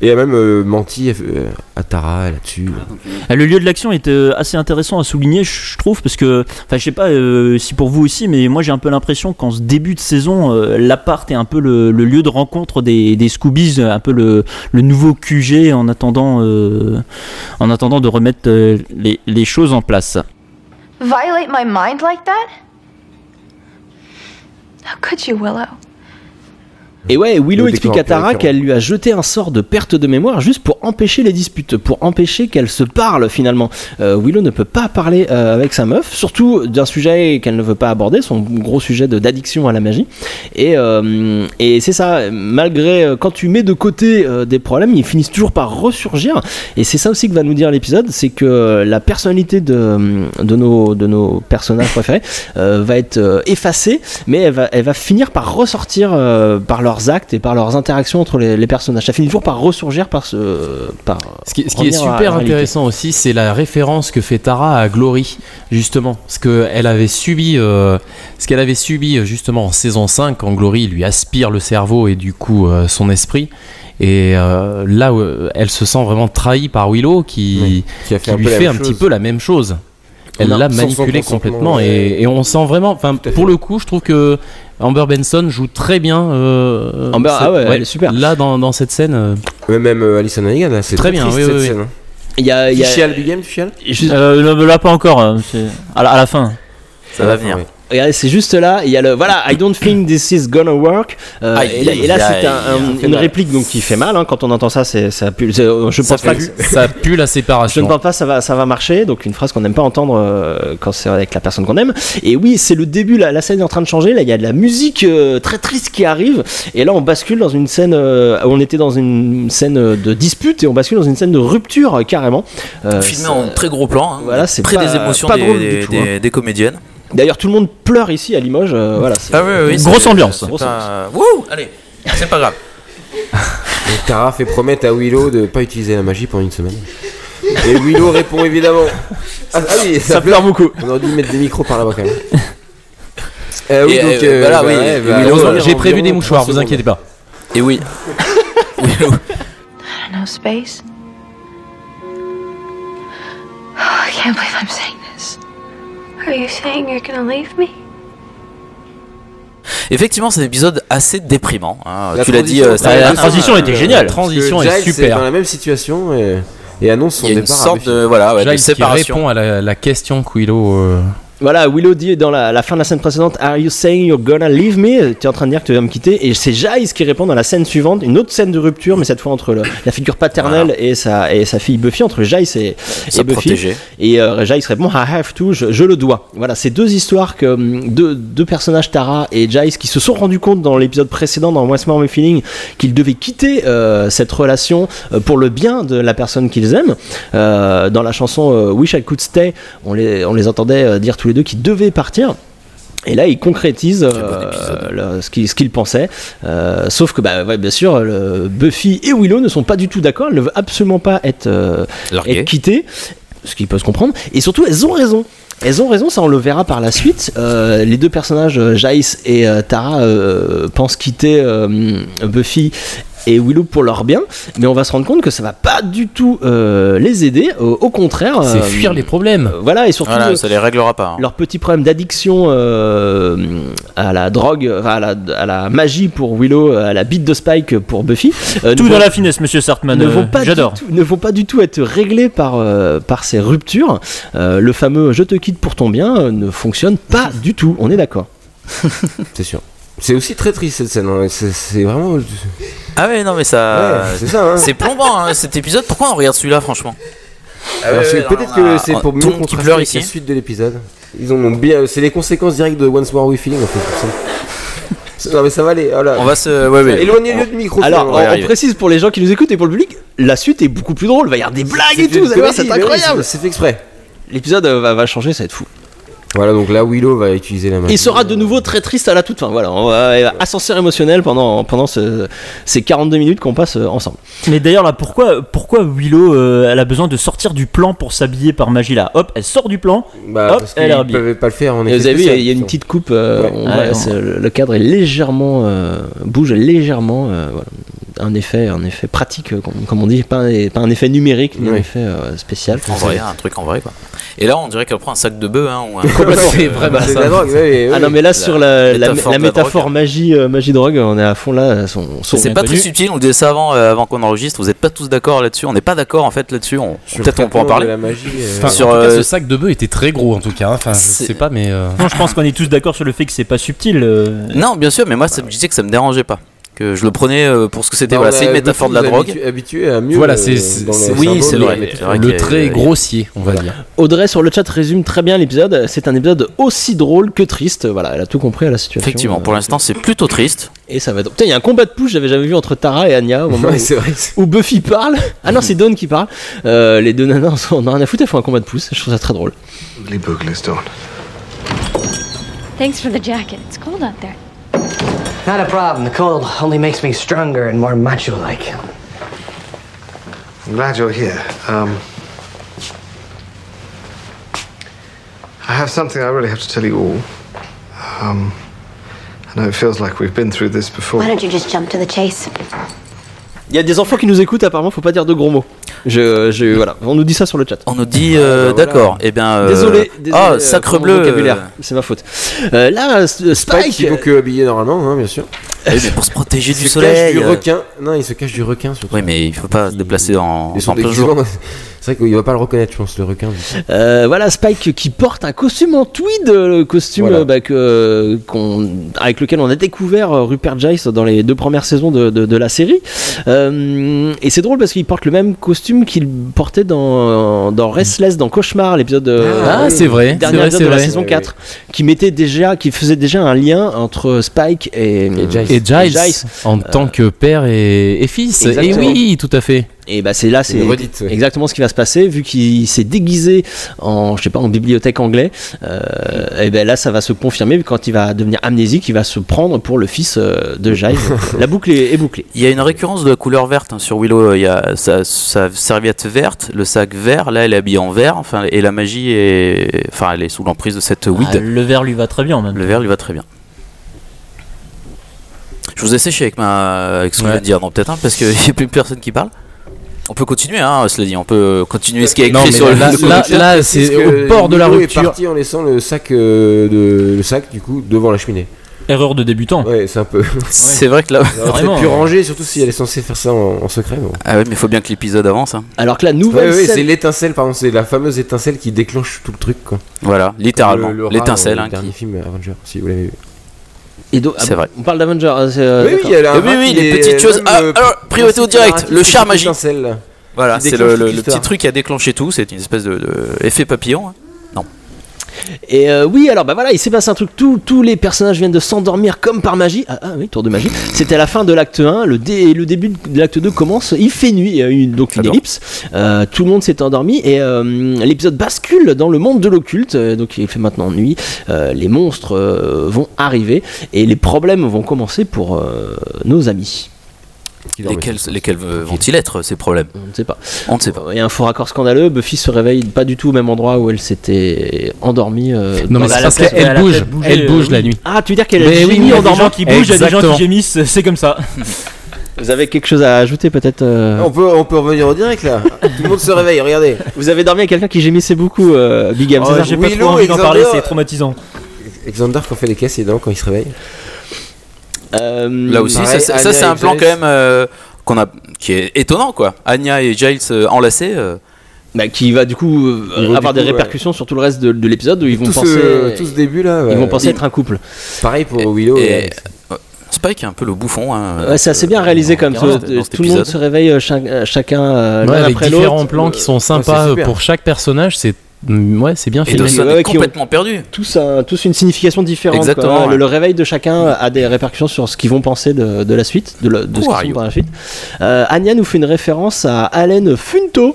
Et a même euh, menti euh, à Tara là-dessus. Ah, Le lieu de l'action est euh, assez intéressant à souligner, je je trouve, parce que, enfin, je sais pas euh, si pour vous aussi, mais moi j'ai un peu l'impression qu'en ce début de saison, euh, l'appart est un peu le, le lieu de rencontre des, des Scoobies, un peu le, le nouveau QG en attendant, euh, en attendant de remettre euh, les, les choses en place. Violate my mind like that? How could you, Willow? Et ouais, Willow explique à Tara qu'elle lui a jeté un sort de perte de mémoire juste pour empêcher les disputes, pour empêcher qu'elle se parle finalement. Euh, Willow ne peut pas parler euh, avec sa meuf, surtout d'un sujet qu'elle ne veut pas aborder, son gros sujet d'addiction à la magie. Et, euh, et c'est ça, malgré quand tu mets de côté des problèmes, ils finissent toujours par ressurgir. Et c'est ça aussi que va nous dire l'épisode, c'est que la personnalité de, de, nos, de nos personnages préférés va être effacée, mais elle va, elle va finir par ressortir par leurs actes et par leurs interactions entre les, les personnages. Ça finit toujours par ressurgir par ce. Par Ce qui, ce qui est super intéressant aussi, c'est la référence que fait Tara à Glory, justement. Ce qu'elle avait subi, euh, ce qu'elle avait subi euh, justement en saison 5, quand Glory lui aspire le cerveau et du coup euh, son esprit. Et euh, là, où, elle se sent vraiment trahie par Willow, qui, Oui, qui a fait qui un lui fait un petit peu la même chose. Elle l'a manipulé complètement et, et on sent vraiment, enfin pour le coup, je trouve que Amber Benson joue très bien. euh, Amber, cette- ah ouais, elle est super. Là, dans, dans cette scène, euh, Mais même euh, Alison Hannigan, c'est Très très bien, triste, oui, cette oui, oui. scène, hein. Il y a, il y Tu a- Big Game, chiales juste- Euh, là, pas encore, c'est à la, à la fin. Ça va venir. Regardez, c'est juste là. Il y a le voilà, I don't think this is gonna work. Euh, Aïe, et là, et là, aïe, c'est un- un- une mal. réplique donc qui fait mal. hein. quand on entend ça, c'est ça pue. c'est- Je ça, pense pas. pue, que- ça pue la Je séparation. ne pense pas que ça va, ça va marcher, donc une phrase qu'on n'aime pas entendre euh, quand c'est avec la personne qu'on aime. Et oui, c'est le début, la, la scène est en train de changer, là il y a de la musique euh, très triste qui arrive, et là on bascule dans une scène, euh, on était dans une scène de dispute, et on bascule dans une scène de rupture euh, carrément. Euh, Filmé ça- en très gros plan. hein, Voilà, c'est près pas- des émotions pas des, drôle du des- tout, des- des comédiennes. D'ailleurs tout le monde pleure ici à Limoges, euh, voilà. c'est- Ah oui, oui, Grosse ambiance. c'est Grosse pas- Wouh, allez, c'est pas grave. Tara fait promettre à Willow de pas utiliser la magie pendant une semaine. Et Willow répond évidemment. Ah, ah oui, ça, pleure beaucoup. On aurait dû mettre des micros par là-bas quand même. Euh, oui, Et, donc, euh, euh, voilà, bah, oui, bah, euh, J'ai prévu des mouchoirs, 30 vous inquiétez pas. Et oui. Willow. I don't know, space? Oh, I can't believe I'm saying. Are you saying you're gonna leave me? Effectivement, c'est un épisode assez déprimant. hein. La tu l'as dit, transition, euh, la- la transition était géniale. Que Transition est Giles est super. dans la même situation et, et annonce son Il y a une départ. sorte de, voilà, ouais, de qui séparation. répond à la, la question que Willow. euh, Voilà, Willow dit dans la, la fin de la scène précédente Are you saying you're gonna leave me? Tu es en train de dire que tu vas me quitter. Et c'est Giles qui répond dans la scène suivante, une autre scène de rupture, mais cette fois entre le- la figure paternelle et, sa, et sa fille Buffy, entre Giles et, Buffy. Et euh, Giles répond I have to, je, je le dois. Voilà, c'est deux histoires que hum, deux, deux personnages, Tara et Giles, qui se sont rendus compte dans l'épisode précédent, dans What's More My Feeling, qu'ils devaient quitter euh, cette relation euh, pour le bien de la personne qu'ils aiment. Euh, dans la chanson Wish I Could Stay, on les, on les entendait dire tous les deux qu'ils devaient partir. Et là, ils concrétisent euh, le- ce qu'ils ce qu'ils pensaient. Euh, sauf que, bah, ouais, bien sûr, le- Buffy et Willow ne sont pas du tout d'accord. Elles ne veulent absolument pas être, euh, Larguées. être quittées, ce qui peut se comprendre. Et surtout, elles ont raison. Elles ont raison, ça on le verra par la suite. Euh, les deux personnages, euh, Jace et euh, Tara, euh, pensent quitter Buffy et Willow pour leur bien, mais on va se rendre compte que ça va pas du tout euh, les aider. Au, au contraire, C'est euh, fuir les problèmes. euh, voilà, et surtout Voilà, ça les réglera pas. hein. leur petit problème d'addiction euh, à la drogue, à la, à la magie pour Willow, à la bite de Spike pour Buffy. euh, Tout dans vont- la finesse, monsieur Sartman. ne vont, pas du J'adore. tout, ne vont pas du tout être réglés par, euh, par ces ruptures. Euh, le fameux je te quitte pour ton bien euh, ne fonctionne pas du tout, on est d'accord. C'est sûr. C'est aussi très triste cette scène. hein. C'est vraiment. Ah ouais, non, mais ça. Ouais, c'est ça. Hein. C'est plombant hein, cet épisode. Pourquoi on regarde celui-là, franchement? Alors, ouais, c'est- ouais, Peut-être que c'est pour mieux contraster pleure la suite de l'épisode. Ils ont bien. C'est les conséquences directes de Once More We Feeling en fait. pour ça. Non mais ça va aller. Voilà. On va se. Ouais, ouais. Éloignez-le du micro. Alors, on, on précise pour les gens qui nous écoutent et pour le public, la suite est beaucoup plus drôle. Il va y avoir des blagues et tout, vous allez voir, c'est incroyable. C'est fait exprès. L'épisode euh, va, va changer, ça va être fou. Voilà, donc là Willow va utiliser la main. Il sera de nouveau très triste à la toute fin. Voilà, on va ascenseur émotionnel pendant, pendant ce- ces 42 minutes qu'on passe euh, ensemble. Mais d'ailleurs là, pourquoi, pourquoi Willow, euh, elle a besoin de sortir du plan pour s'habiller par magie là? Hop, elle sort du plan. Bah, Hop, parce elle est peuvent pas le faire en effet vous avez vu, il y a une petite coupe. euh, Ouais. on Ah, voit, ouais, c'est- le le cadre est légèrement euh, bouge légèrement. euh, voilà. Un effet, un effet pratique, euh, comme, comme on dit, pas un, pas un effet numérique, mais un effet euh, spécial. En vrai, un truc en vrai, quoi. Et là, on dirait qu'elle prend un sac de bœuf, hein, ou un. C'est de ça. la drogue, Ah non mais là sur la, la, métaphore la métaphore drogue. magie euh, magie drogue on est à fond là son, son C'est pas très subtil, on le disait ça avant, euh, avant qu'on enregistre. Vous êtes pas tous d'accord là-dessus. On n'est pas d'accord en fait là-dessus. Peut-être on peut en le parler. La magie, euh, Enfin, Sur, en tout cas, ce sac de bœuf était très gros en tout cas. hein. Enfin, je sais pas, mais. Non, je pense qu'on est tous d'accord sur le fait que c'est pas subtil. Non, bien sûr, mais moi, ça me disait que ça me dérangeait pas. Que je le prenais euh, pour ce que c'était. Voilà, c'est une métaphore de la drogue. habitu- Habitué à mieux. Voilà, euh, c'est- Oui, c'est vrai. le trait grossier, on va dire. Audrey sur le chat résume très bien l'épisode c'est un épisode aussi drôle que triste voilà elle a tout compris à la situation Effectivement, pour Euh, l'instant, c'est plutôt triste. et ça va être putain il y a un combat de push j'avais jamais vu entre Tara et Anya au moment Ouais, où, vrai. Buffy parle ah non c'est Dawn qui parle Euh, les deux nanas on a rien à foutre elles font un combat de pouce je trouve ça très drôle. Thanks for the jacket. It's cold out there. Not a problem. The cold only makes me stronger and more macho like. I'm glad you're here. Um, I have something I really have to tell you all. Um, I know it feels like we've been through this before. Why don't you just jump to the chase? il y a des enfants qui nous écoutent apparemment faut pas dire de gros mots je, je voilà on nous dit ça sur le chat On nous dit, euh, bah, voilà. d'accord. Eh bien. euh, Désolé, désolé Ah, euh, sacre bleu. c'est ma faute. Euh, là, Spike, Spike, il faut que habillé normalement, hein, bien sûr. oui, mais pour se protéger Il du se cache soleil. du euh, requin. Non, il se cache du requin surtout. Oui, mais il faut pas se déplacer en, en plein jour. C'est vrai qu'il va pas le reconnaître, je pense, le requin. du euh, voilà Spike qui porte un costume en tweed, le costume Voilà. bah, que, avec lequel on a découvert Rupert Giles dans les deux premières saisons de, de- de la série. Euh, et c'est drôle parce qu'il porte le même costume qu'il portait dans, dans Restless, dans Cauchemar, l'épisode euh, Ah, c'est vrai, c'est dernier vrai, épisode c'est de la saison Oui, 4, qui mettait déjà, qui faisait déjà un lien entre Spike et, Et Giles. Et Giles, Giles. en tant que père et, et fils. Et oui, tout à fait. Et bah c'est là, c'est Une redite, ouais. exactement ce qui va se passer vu qu'il s'est déguisé en, je sais pas, en bibliothèque anglais. Euh, et ben là, ça va se confirmer vu quand il va devenir amnésique, il va se prendre pour le fils euh, de Giles. la boucle est, est bouclée. Il y a une récurrence de la couleur verte hein, sur Willow. Il y a sa, sa serviette verte, le sac vert. Là, elle est habillée en vert. Enfin, et la magie est, enfin, elle est sous l'emprise de cette weed. Ah, le verre lui va très bien même. Le vert lui va très bien. Je vous ai séché avec ma, avec ce que je viens de dire, non peut-être un, parce qu'il n'y a plus personne qui parle. On peut continuer, hein, cela dit. On peut continuer ce qui est écrit Non, sur le. là- le là- comics. là, Parce c'est au bord de la rupture. est parti en laissant le sac, euh, de, le sac du coup devant la cheminée? Erreur de débutant. Ouais, c'est un peu. C'est vrai que là. On aurait Vraiment, pu euh. ranger, surtout si elle est censée faire ça en, en secret. bon. Ah oui, mais il faut bien que l'épisode avance. hein. Alors que la Ouais, nouvelle ouais, scène- c'est l'étincelle, pardon, c'est la fameuse étincelle qui déclenche tout le truc. Quoi. Voilà, littéralement. Le- le rat L'étincelle. hein, qui- film Avenger, si vous l'avez vu. Et donc- C'est ah, vrai. On parle d'Avenger. euh, c'est, euh, oui, oui, d'accord. il y a un oui, les petites choses. Ah, alors, priorité au direct, le char magique. Voilà, c'est le, petit truc qui a déclenché tout. C'est une espèce de, de effet papillon. hein. Et euh, oui, alors bah voilà, il s'est passé un truc. Tous tous les personnages viennent de s'endormir comme par magie. Ah, ah oui, tour de magie. C'était la fin de l'acte 1. Le, dé- le début de l'acte 2 commence. Il fait nuit. Il y a eu donc une ellipse. Euh, tout le monde s'est endormi. Et euh, l'épisode bascule dans le monde de l'occulte. Donc il fait maintenant nuit. Les monstres vont arriver. Et les problèmes vont commencer pour nos amis. Lesquels, lesquels euh, vont-ils être ces problèmes? On ne sait pas. On ne sait pas. Il y a un faux raccord scandaleux. Buffy se réveille pas du tout au même endroit où elle s'était endormie. euh, Non, mais c'est parce qu'elle bouge. Elle euh, bouge oui. la nuit. Ah, tu veux dire qu'elle Mais oui, gémi il y a en Il y a des dormant gens qui bougent, il y a des gens qui gémissent, c'est comme ça. Vous avez quelque chose à ajouter peut-être euh On peut, on peut revenir au direct là. Tout le monde se réveille, regardez. Vous avez dormi avec quelqu'un qui gémissait beaucoup, euh, Big Game, Oh, j'ai pas trop envie d'en parler, c'est traumatisant. Alexander quand fait les caisses et dents quand il se réveille. Euh, Là aussi, Pareil, ça, c'est et un plan Giles. quand même euh, qu'on a, qui est étonnant quoi. Anya et Giles euh, enlacés. euh, bah, qui va du coup euh, avoir du des coup, répercussions sur tout le reste de, de l'épisode où ils vont tout, penser, ce, tout ce début là. ils vont penser être un couple. Pareil pour Willow. et, et Alex. euh, Spike est un peu le bouffon. hein, Ouais, c'est assez bien réalisé comme Tout, tout le monde se réveille euh, chac- euh, chacun euh, Ouais, l'un avec après différents l'autre. plans qui sont sympas pour chaque personnage. C'est ouais, c'est bien Et est qui ont- complètement perdu. tous, un- tous une signification différente. Exactement, quoi. Le, ouais. le réveil de chacun a des répercussions sur ce qu'ils vont penser de, de la suite, de, le- ce qu'ils la suite. Euh, Anya nous fait une référence à Allen Funto,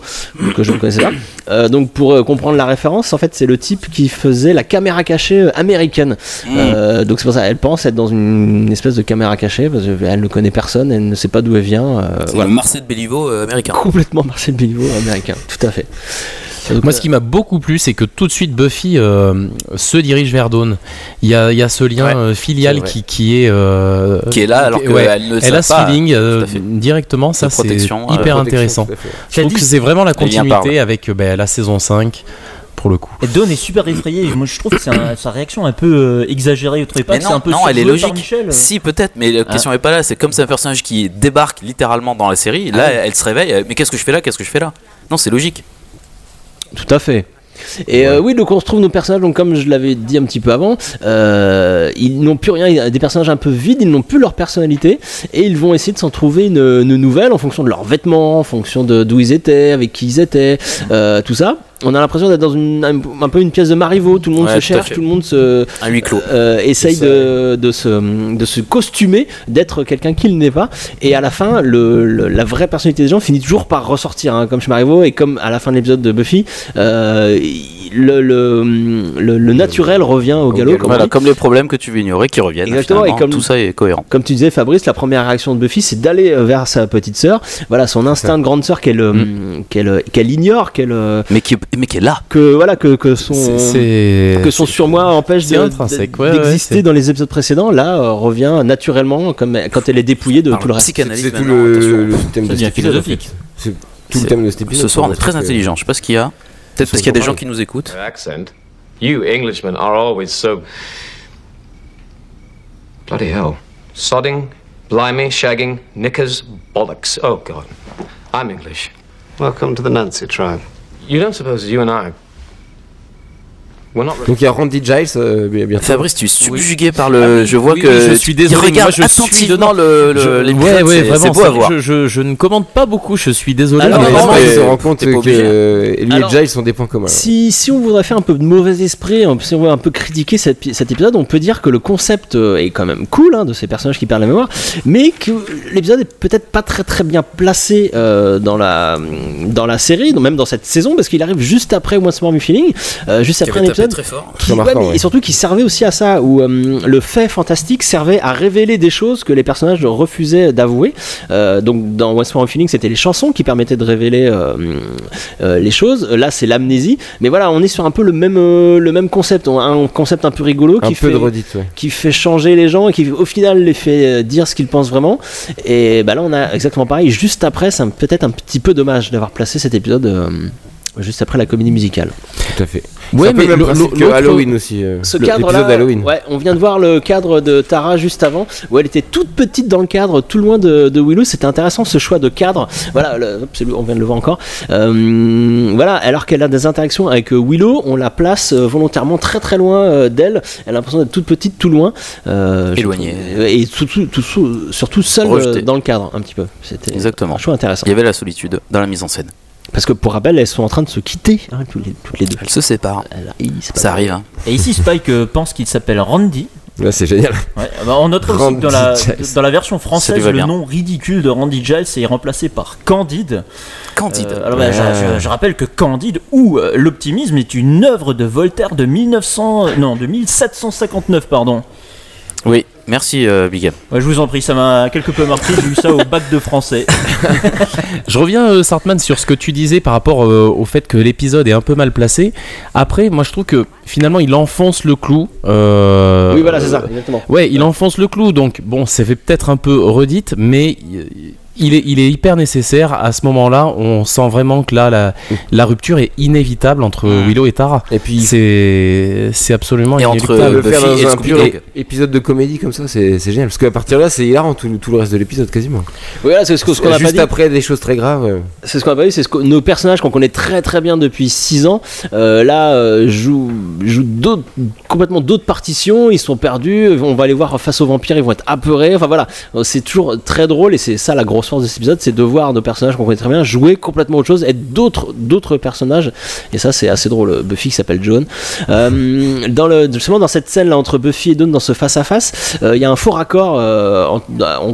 que je ne connaissais pas. Euh, donc pour euh, comprendre la référence, en fait, c'est le type qui faisait la caméra cachée américaine. Euh, donc c'est pour ça, elle pense être dans une, une espèce de caméra cachée parce qu'elle ne connaît personne, elle ne sait pas d'où elle vient. euh, C'est voilà. le Marcel Béliveau euh, américain. Complètement Marcel Béliveau américain, tout à fait. Donc, Moi, ce qui m'a beaucoup plu, c'est que tout de suite Buffy euh, se dirige vers Dawn. Il y a, il y a ce lien Ouais, euh, filial qui, qui est euh, Qui est là alors qu'elle ouais, ne le elle a ce pas. feeling euh, directement. Ça, c'est protection, euh, hyper intéressant. Je trouve que c'est vraiment la continuité avec ben, la saison 5 pour le coup. Et Dawn est super effrayée. Moi, je trouve que c'est un- sa réaction un peu euh, exagérée. Vous trouvez pas Mais non, c'est un peu non, elle est logique. Si, peut-être, mais la question est pas là. C'est comme c'est un personnage qui débarque littéralement dans la série. Là, Ah ouais. elle se réveille. Mais qu'est-ce que je fais là? Qu'est-ce que je fais là? Non, c'est logique. Tout à fait. Et euh, oui, donc on se trouve nos personnages, donc comme je l'avais dit un petit peu avant, euh, ils n'ont plus rien, des personnages un peu vides, ils n'ont plus leur personnalité, et ils vont essayer de s'en trouver une, une nouvelle en fonction de leurs vêtements, en fonction de d'où ils étaient, avec qui ils étaient, euh, tout ça. On a l'impression d'être dans une, un, un peu une pièce de Marivaux, tout le monde Ouais, se cherche, tout le monde se, Un huis clos. euh, essaye de, de, se, de se costumer, d'être quelqu'un qu'il n'est pas. Et à la fin, le, le- la vraie personnalité des gens finit toujours par ressortir, hein, comme chez Marivaux et comme à la fin de l'épisode de Buffy. euh, le, le, le- le naturel revient au, galop. galop. Comme, Voilà, comme les problèmes que tu veux ignorer qui reviennent. Exactement, et comme- tout ça est cohérent. Comme tu disais, Fabrice, la première réaction de Buffy, c'est d'aller euh, vers sa petite sœur. Voilà, son instinct de grande sœur qu'elle euh, qu'elle qu'elle ignore, qu'elle euh, Mais qui, mais qui est là. que voilà que, que son C'est- que son surmoi empêche c'est de- ouais, d'exister dans les épisodes précédents. Là, euh, revient naturellement comme quand elle est dépouillée de Alors, tout le reste. C'est tout le, attention. le thème de cet épisode. en fait. philosophique. C'est tout le thème de cet épisode. Ce soir, on est très intelligent. Je sais pas ce qu'il y a. Peut-être parce qu'il y a des gens qui nous écoutent. accent. You Englishmen are always so. Bloody hell. Sodding, blimey, shagging, knickers, bollocks. Oh, God. I'm English. Welcome to the Nancy tribe. You don't suppose you and I. Donc il y a Randy Giles euh, bientôt. Fabrice, tu es subjugué par le. je vois Oui, que. oui, je suis désolé, regarde moi, je suis attentivement dedans. le. le- Je- ouais, ouais, c'est- beau à voir. Je, je- je ne commente pas beaucoup, je suis désolé. Alors, Non, mais mais vraiment, parce mais qu'il se rend compte que euh, lui Alors- et Giles ont des points communs. Si, si on voudrait faire un peu de mauvais esprit, hein, si on veut un peu critiquer cette cet épisode, on peut dire que le concept euh, est quand même cool hein, de ces personnages qui perdent la mémoire, mais que l'épisode est peut-être pas très très bien placé euh, dans, la, dans la série, donc même dans cette saison, parce qu'il arrive juste après Once More Me Feeling, euh, juste après un épisode très fort. qui- Très marquant, mais- ouais. et surtout qui servait aussi à ça, où euh, le fait fantastique servait à révéler des choses que les personnages refusaient d'avouer. Euh, donc dans Once More a Feeling, c'était les chansons qui permettaient de révéler euh, euh, les choses. Là, c'est l'amnésie. Mais voilà, on est sur un peu le même, euh, le même concept, un concept un peu rigolo Un qui peu fait de redite, ouais. qui fait changer les gens et qui au final les fait dire ce qu'ils pensent vraiment. Et bah là, on a exactement pareil. Juste après, c'est peut-être un petit peu dommage d'avoir placé cet épisode. Juste après la comédie musicale. Tout à fait. Ouais, mais le même que Halloween aussi. euh, Ce le- cadre-là, l'épisode d'Halloween. ouais, on vient de voir le cadre de Tara juste avant, où elle était toute petite dans le cadre, tout loin de, de Willow. C'était intéressant ce choix de cadre. Voilà, le- on vient de le voir encore. Euh, voilà, alors qu'elle a des interactions avec euh, Willow, on la place volontairement très très loin d'elle. Elle a l'impression d'être toute petite, tout loin, euh, Éloignée. et tout, tout- tout- surtout seule Rejetée. dans le cadre un petit peu. C'était Exactement. un choix intéressant. Il y avait la solitude dans la mise en scène. Parce que pour rappel, elles sont en train de se quitter hein, toutes, les, toutes les deux. Elle se sépare. Elle- il- c'est pas Ça arrive. Hein. Et ici, Spike euh, pense qu'il s'appelle Randy. Là, c'est génial. Ouais, bah, on note aussi que dans la, dans version Ça française, le bien. nom ridicule de Randy Giles est remplacé par Candide. Candide. Euh, alors, bah, je- je rappelle que Candide ou euh, l'optimisme est une œuvre de Voltaire de 1900, non, de 1759, pardon. Oui. Merci euh, Big M. Ouais, je vous en prie, ça m'a quelque peu marqué. J'ai eu ça au bac de français. Je reviens, euh, Sartman, sur ce que tu disais par rapport euh, au fait que l'épisode est un peu mal placé. Après, moi je trouve que finalement il enfonce le clou. euh, Oui, voilà, c'est ça, exactement. Ouais, il enfonce le clou, donc bon, ça fait peut-être un peu redite, mais il est, il est hyper nécessaire. À ce moment-là, on sent vraiment que là, la, la rupture est inévitable entre Willow et Tara. Et puis, c'est c'est absolument Et entre, inéluctable. euh, le faire et dans un pur épisode de comédie comme ça, c'est c'est génial. Parce qu'à partir de là, c'est hilarant tout, tout le reste de l'épisode quasiment. Oui, voilà, c'est ce qu'on a pas Juste dit. après des choses très graves. euh, C'est ce qu'on a pas vu, c'est ce que nos personnages qu'on connaît très très bien depuis 6 ans, euh, là euh, jouent, jouent d'autres, complètement d'autres partitions, ils sont perdus, on va les voir face aux vampires, ils vont être apeurés, enfin voilà, c'est toujours très drôle et c'est ça la grosse force de cet épisode, c'est de voir nos personnages qu'on connaît très bien jouer complètement autre chose, être d'autres, d'autres personnages, et ça c'est assez drôle. Buffy qui s'appelle Joan. Euh, dans le, justement dans cette scène là entre Buffy et Dawn dans ce face à face, il y a un faux raccord euh,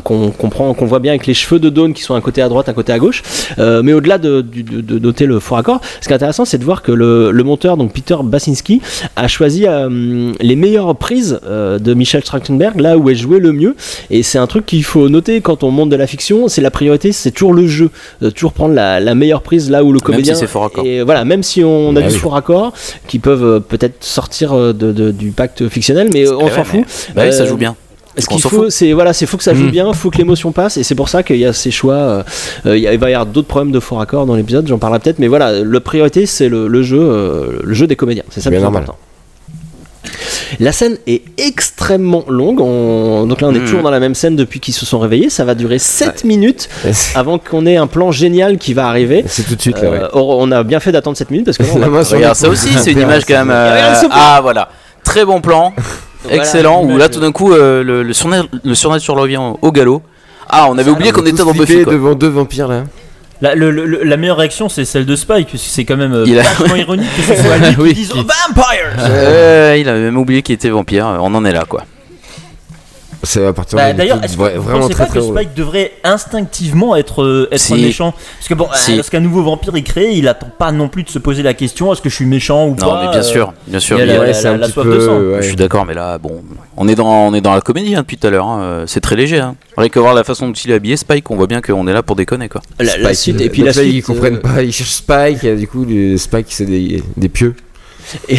qu'on comprend, qu'on voit bien avec les cheveux de Dawn qui sont un côté à droite, un côté à gauche. Euh, mais au-delà de, de- de noter le faux raccord, ce qui est intéressant, c'est de voir que le, le monteur, donc Peter Basinski, a choisi euh, les meilleures prises euh, de Michel Trachtenberg, là où elle jouait le mieux. Et c'est un truc qu'il faut noter quand on monte de la fiction, c'est la priorité, c'est toujours le jeu, toujours prendre la, la meilleure prise là où le Même comédien. si c'est faux raccord. Et voilà, même si on a Ah du oui. faux raccord qui peuvent euh, peut-être sortir euh, de, de- du pacte fictionnel, mais on s'en fout. Bah ça Euh, joue bien. ce qu'il faut, c'est voilà, c'est faut que ça joue Mm. bien, faut que l'émotion passe, et c'est pour ça qu'il y a ces choix. euh, il y a- il va y avoir d'autres problèmes de faux raccords dans l'épisode, j'en parlerai peut-être, mais voilà, le priorité c'est le, le jeu, euh, le jeu des comédiens, c'est ça plus normal. important. La scène est extrêmement longue, on- donc là on est Mm. toujours dans la même scène depuis qu'ils se sont réveillés, ça va durer 7 minutes avant qu'on ait un plan génial qui va arriver. C'est tout de suite là, ouais. Euh, or, on a bien fait d'attendre 7 minutes parce que là, on va- main Regarde, ça aussi, c'est une image quand même. euh, ah voilà, très bon plan, Voilà, excellent. Où là tout d'un coup euh, le, le, surna- le surnaturel revient au, au galop. Ah, on avait oublié On qu'on était dans Buffy. Quoi. devant deux vampires là. La, le- le- la meilleure réaction, c'est celle de Spike, parce que c'est quand même euh, Il a- ironique que ce soit lui Oui. qui dise oh, Vampires Euh, il avait même oublié qu'il était vampire. On en est là quoi. C'est à partir Bah, de D'ailleurs, est-ce que vous vraiment pensez très pas très que. Spike devrait instinctivement être, euh, être Si. méchant Parce que bon, Si. euh, lorsqu'un nouveau vampire est créé, il attend pas non plus de se poser la question est-ce que je suis méchant ou Non, pas mais bien euh, sûr, bien sûr. il y a la- la- soif peu, de sang. ouais. Je suis d'accord, mais là, bon, on est dans, on est dans la comédie hein, depuis tout à l'heure. hein, euh, C'est très léger. Hein. Rien que voir la façon dont il est habillé, Spike, on voit bien qu'on est là pour déconner quoi. la, suite, euh, et puis la là, suite. ils comprennent pas, ils cherchent Spike, et du coup, Spike c'est des, des pieux. Et,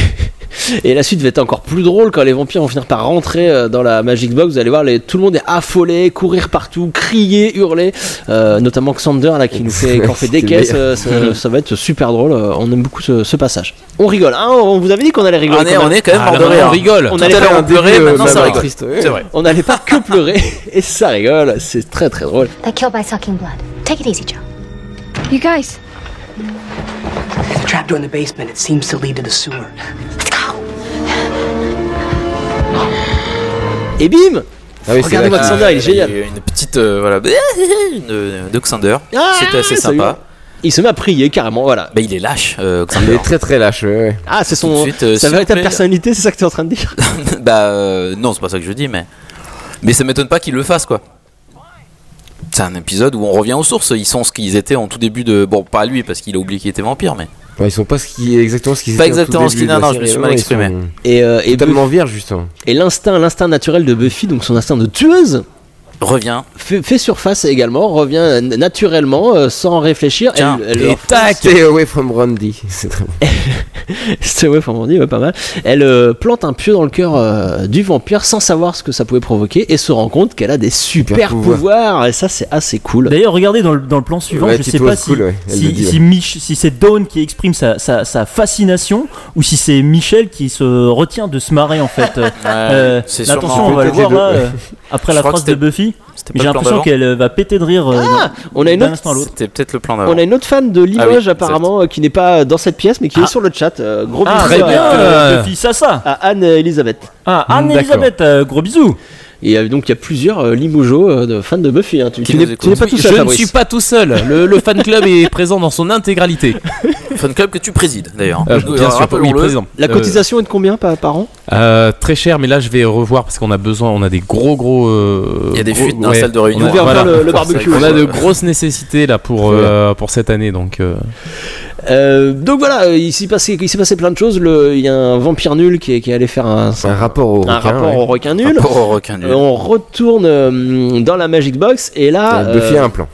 et la suite va être encore plus drôle quand les vampires vont finir par rentrer euh, dans la Magic Box. Vous allez voir, les, tout le monde est affolé, courir partout, crier, hurler. Euh, notamment Xander là qui nous fait, qui en fait des caisses. euh, ça, ça va être super drôle. On aime beaucoup ce, ce passage. On rigole. Hein, on vous avait dit qu'on allait rigoler. on, est, quand on même. est quand même Ah, mort là, de maintenant, rire. on rigole. On allait maintenant ça rigole. C'est vrai. On n'allait pas que pleurer et ça rigole. C'est très très drôle. They kill by sucking blood. Take it easy, Joe. You guys, The trapdoor in the basement, it seems to lead to the sewer. Let's go. Et bim Ah oui, Regardez Xander, il est génial. Il y a Une petite euh, voilà de Xander. Ah, C'était assez sympa. Il se met à prier carrément. Voilà. Bah, il est lâche, euh, Il est très très lâche, ouais, ouais. Ah, c'est son suite, euh, sa véritable personnalité. C'est ça que tu es en train de dire. bah euh, non, c'est pas ça que je dis, mais mais ça m'étonne pas qu'il le fasse quoi. C'est un épisode où on revient aux sources. Ils sont ce qu'ils étaient en tout début de. Bon, pas lui parce qu'il a oublié qu'il était vampire, mais ils sont pas ce qui, exactement ce qu'ils Pas exactement ce qu'ils- non, non, je me suis mal exprimé. sont Et, euh, et, Totalement vierge, justement. et l'instinct, l'instinct naturel de Buffy, donc son instinct de tueuse, revient. fait, fait surface également, revient naturellement, euh, sans réfléchir. Tiens, elle, elle Et tac Stay away from Randy. C'est très bon. Stay away from Randy, ouais, pas mal. Elle euh, plante un pieu dans le cœur euh, du vampire sans savoir ce que ça pouvait provoquer et se rend compte qu'elle a des super, Super pouvoirs. pouvoirs. Et ça, c'est assez cool. D'ailleurs, regardez dans le, dans le plan suivant, Ouais, je sais pas si, ouais, si, dit, si, ouais. Mich- si c'est Dawn qui exprime sa, sa, sa fascination ou si c'est Michel qui se retient de se marrer en fait. Attention, on va le voir là, euh, après Je la phrase de c'était- J'ai l'impression qu'elle euh, va péter de rire euh, Ah, on a une autre- à. C'était peut-être le plan d'avant. On a une autre fan de Limoges Ah oui, apparemment euh, qui n'est pas dans cette pièce mais qui est sur le chat. Euh, gros Ah, bisous très à- à, euh, Buffy Sassa. Anne-Elisabeth. Ah, D'accord. Anne-Elisabeth, euh, gros bisous. Et euh, donc il y a plusieurs euh, Limogeaux euh, de fans de Buffy. hein. Tu, tu n'es pas tout seul, Je ne suis pas tout seul. Le, le fan club est présent dans son intégralité. Fan club que tu présides d'ailleurs. Euh, bien sûr, oui, président. La Euh, cotisation est de combien par, par an? Euh, très cher, mais là je vais revoir parce qu'on a besoin, on a des gros gros. euh, Il y a des gros- fuites dans la salle de réunion. On devait voilà. le, le barbecue. On a de grosses nécessités là pour, euh, pour cette année donc. Euh, Euh, donc voilà, il s'est passé, il s'est passé plein de choses. Le- Il y a un vampire nul qui est, qui est allé faire un, Un rapport au un requin, rapport ouais. au requin nul. Rapport au requin nul. Euh, on retourne euh, dans la Magic Box et là, Buffy euh, a un plan.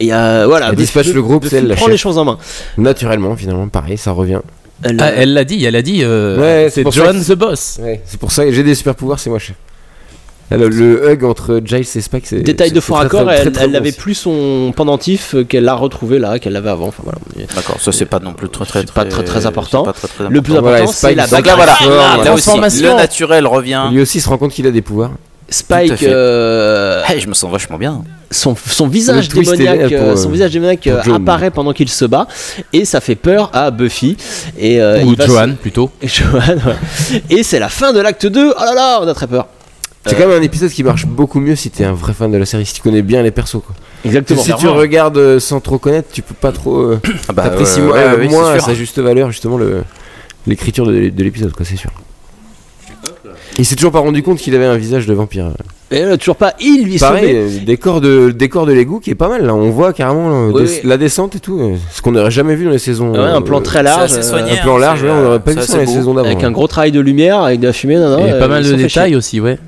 il y a voilà, Elle Buffy- le groupe, c'est elle la prend chef. les choses en main. Naturellement, finalement, pareil, ça revient. Elle, Ah, l'a dit, elle a dit. euh, Ouais, c'est ça John the Boss. Ouais, c'est pour ça que j'ai des super pouvoirs, c'est moi chef. Là, Le, le hug entre Giles et Spike, c'est. Détail de fort accord, très, elle, très, très elle bon n'avait plus son pendentif euh, qu'elle a retrouvé là, qu'elle avait avant. Enfin, voilà. D'accord, ça c'est pas non plus très très pas très, important. pas très, très Le plus important. Voilà, c'est la donc là, bagarre. voilà. Ah, Là aussi, le naturel revient. Lui aussi se rend compte qu'il a des pouvoirs. Spike, euh, Hey, je me sens vachement bien. son, son visage démoniaque, pour, euh, euh, son visage démoniaque euh, apparaît pendant qu'il se bat et ça fait peur à Buffy et euh, Ou va se- Johan plutôt. Johan, ouais. et c'est la fin de l'acte 2. Oh là là, on a très peur. C'est quand même un épisode qui marche beaucoup mieux si t'es un vrai fan de la série, si tu connais bien les persos. Quoi. Exactement. Si tu regardes euh, sans trop connaître, tu peux pas trop. euh, Ah bah, T'apprécies ouais, moins, ouais, ouais, moins c'est à sa juste valeur, justement, le- l'écriture de, de l'épisode, quoi, c'est sûr. Il s'est toujours pas rendu compte qu'il avait un visage de vampire. Et là, toujours pas, il lui Pareil, sauvé. euh, décor de, décor de l'égout qui est pas mal là. On voit carrément euh, Oui, des- oui. la descente et tout. euh, Ce qu'on n'aurait jamais vu dans les saisons. Ouais, un plan euh, très large, euh, soigné, Un plan hein, large, on euh, n'aurait pas vu ça dans les saisons d'avant. avec un gros travail de lumière, avec de la fumée. Non, non, Et euh, pas mal de détails aussi, ouais.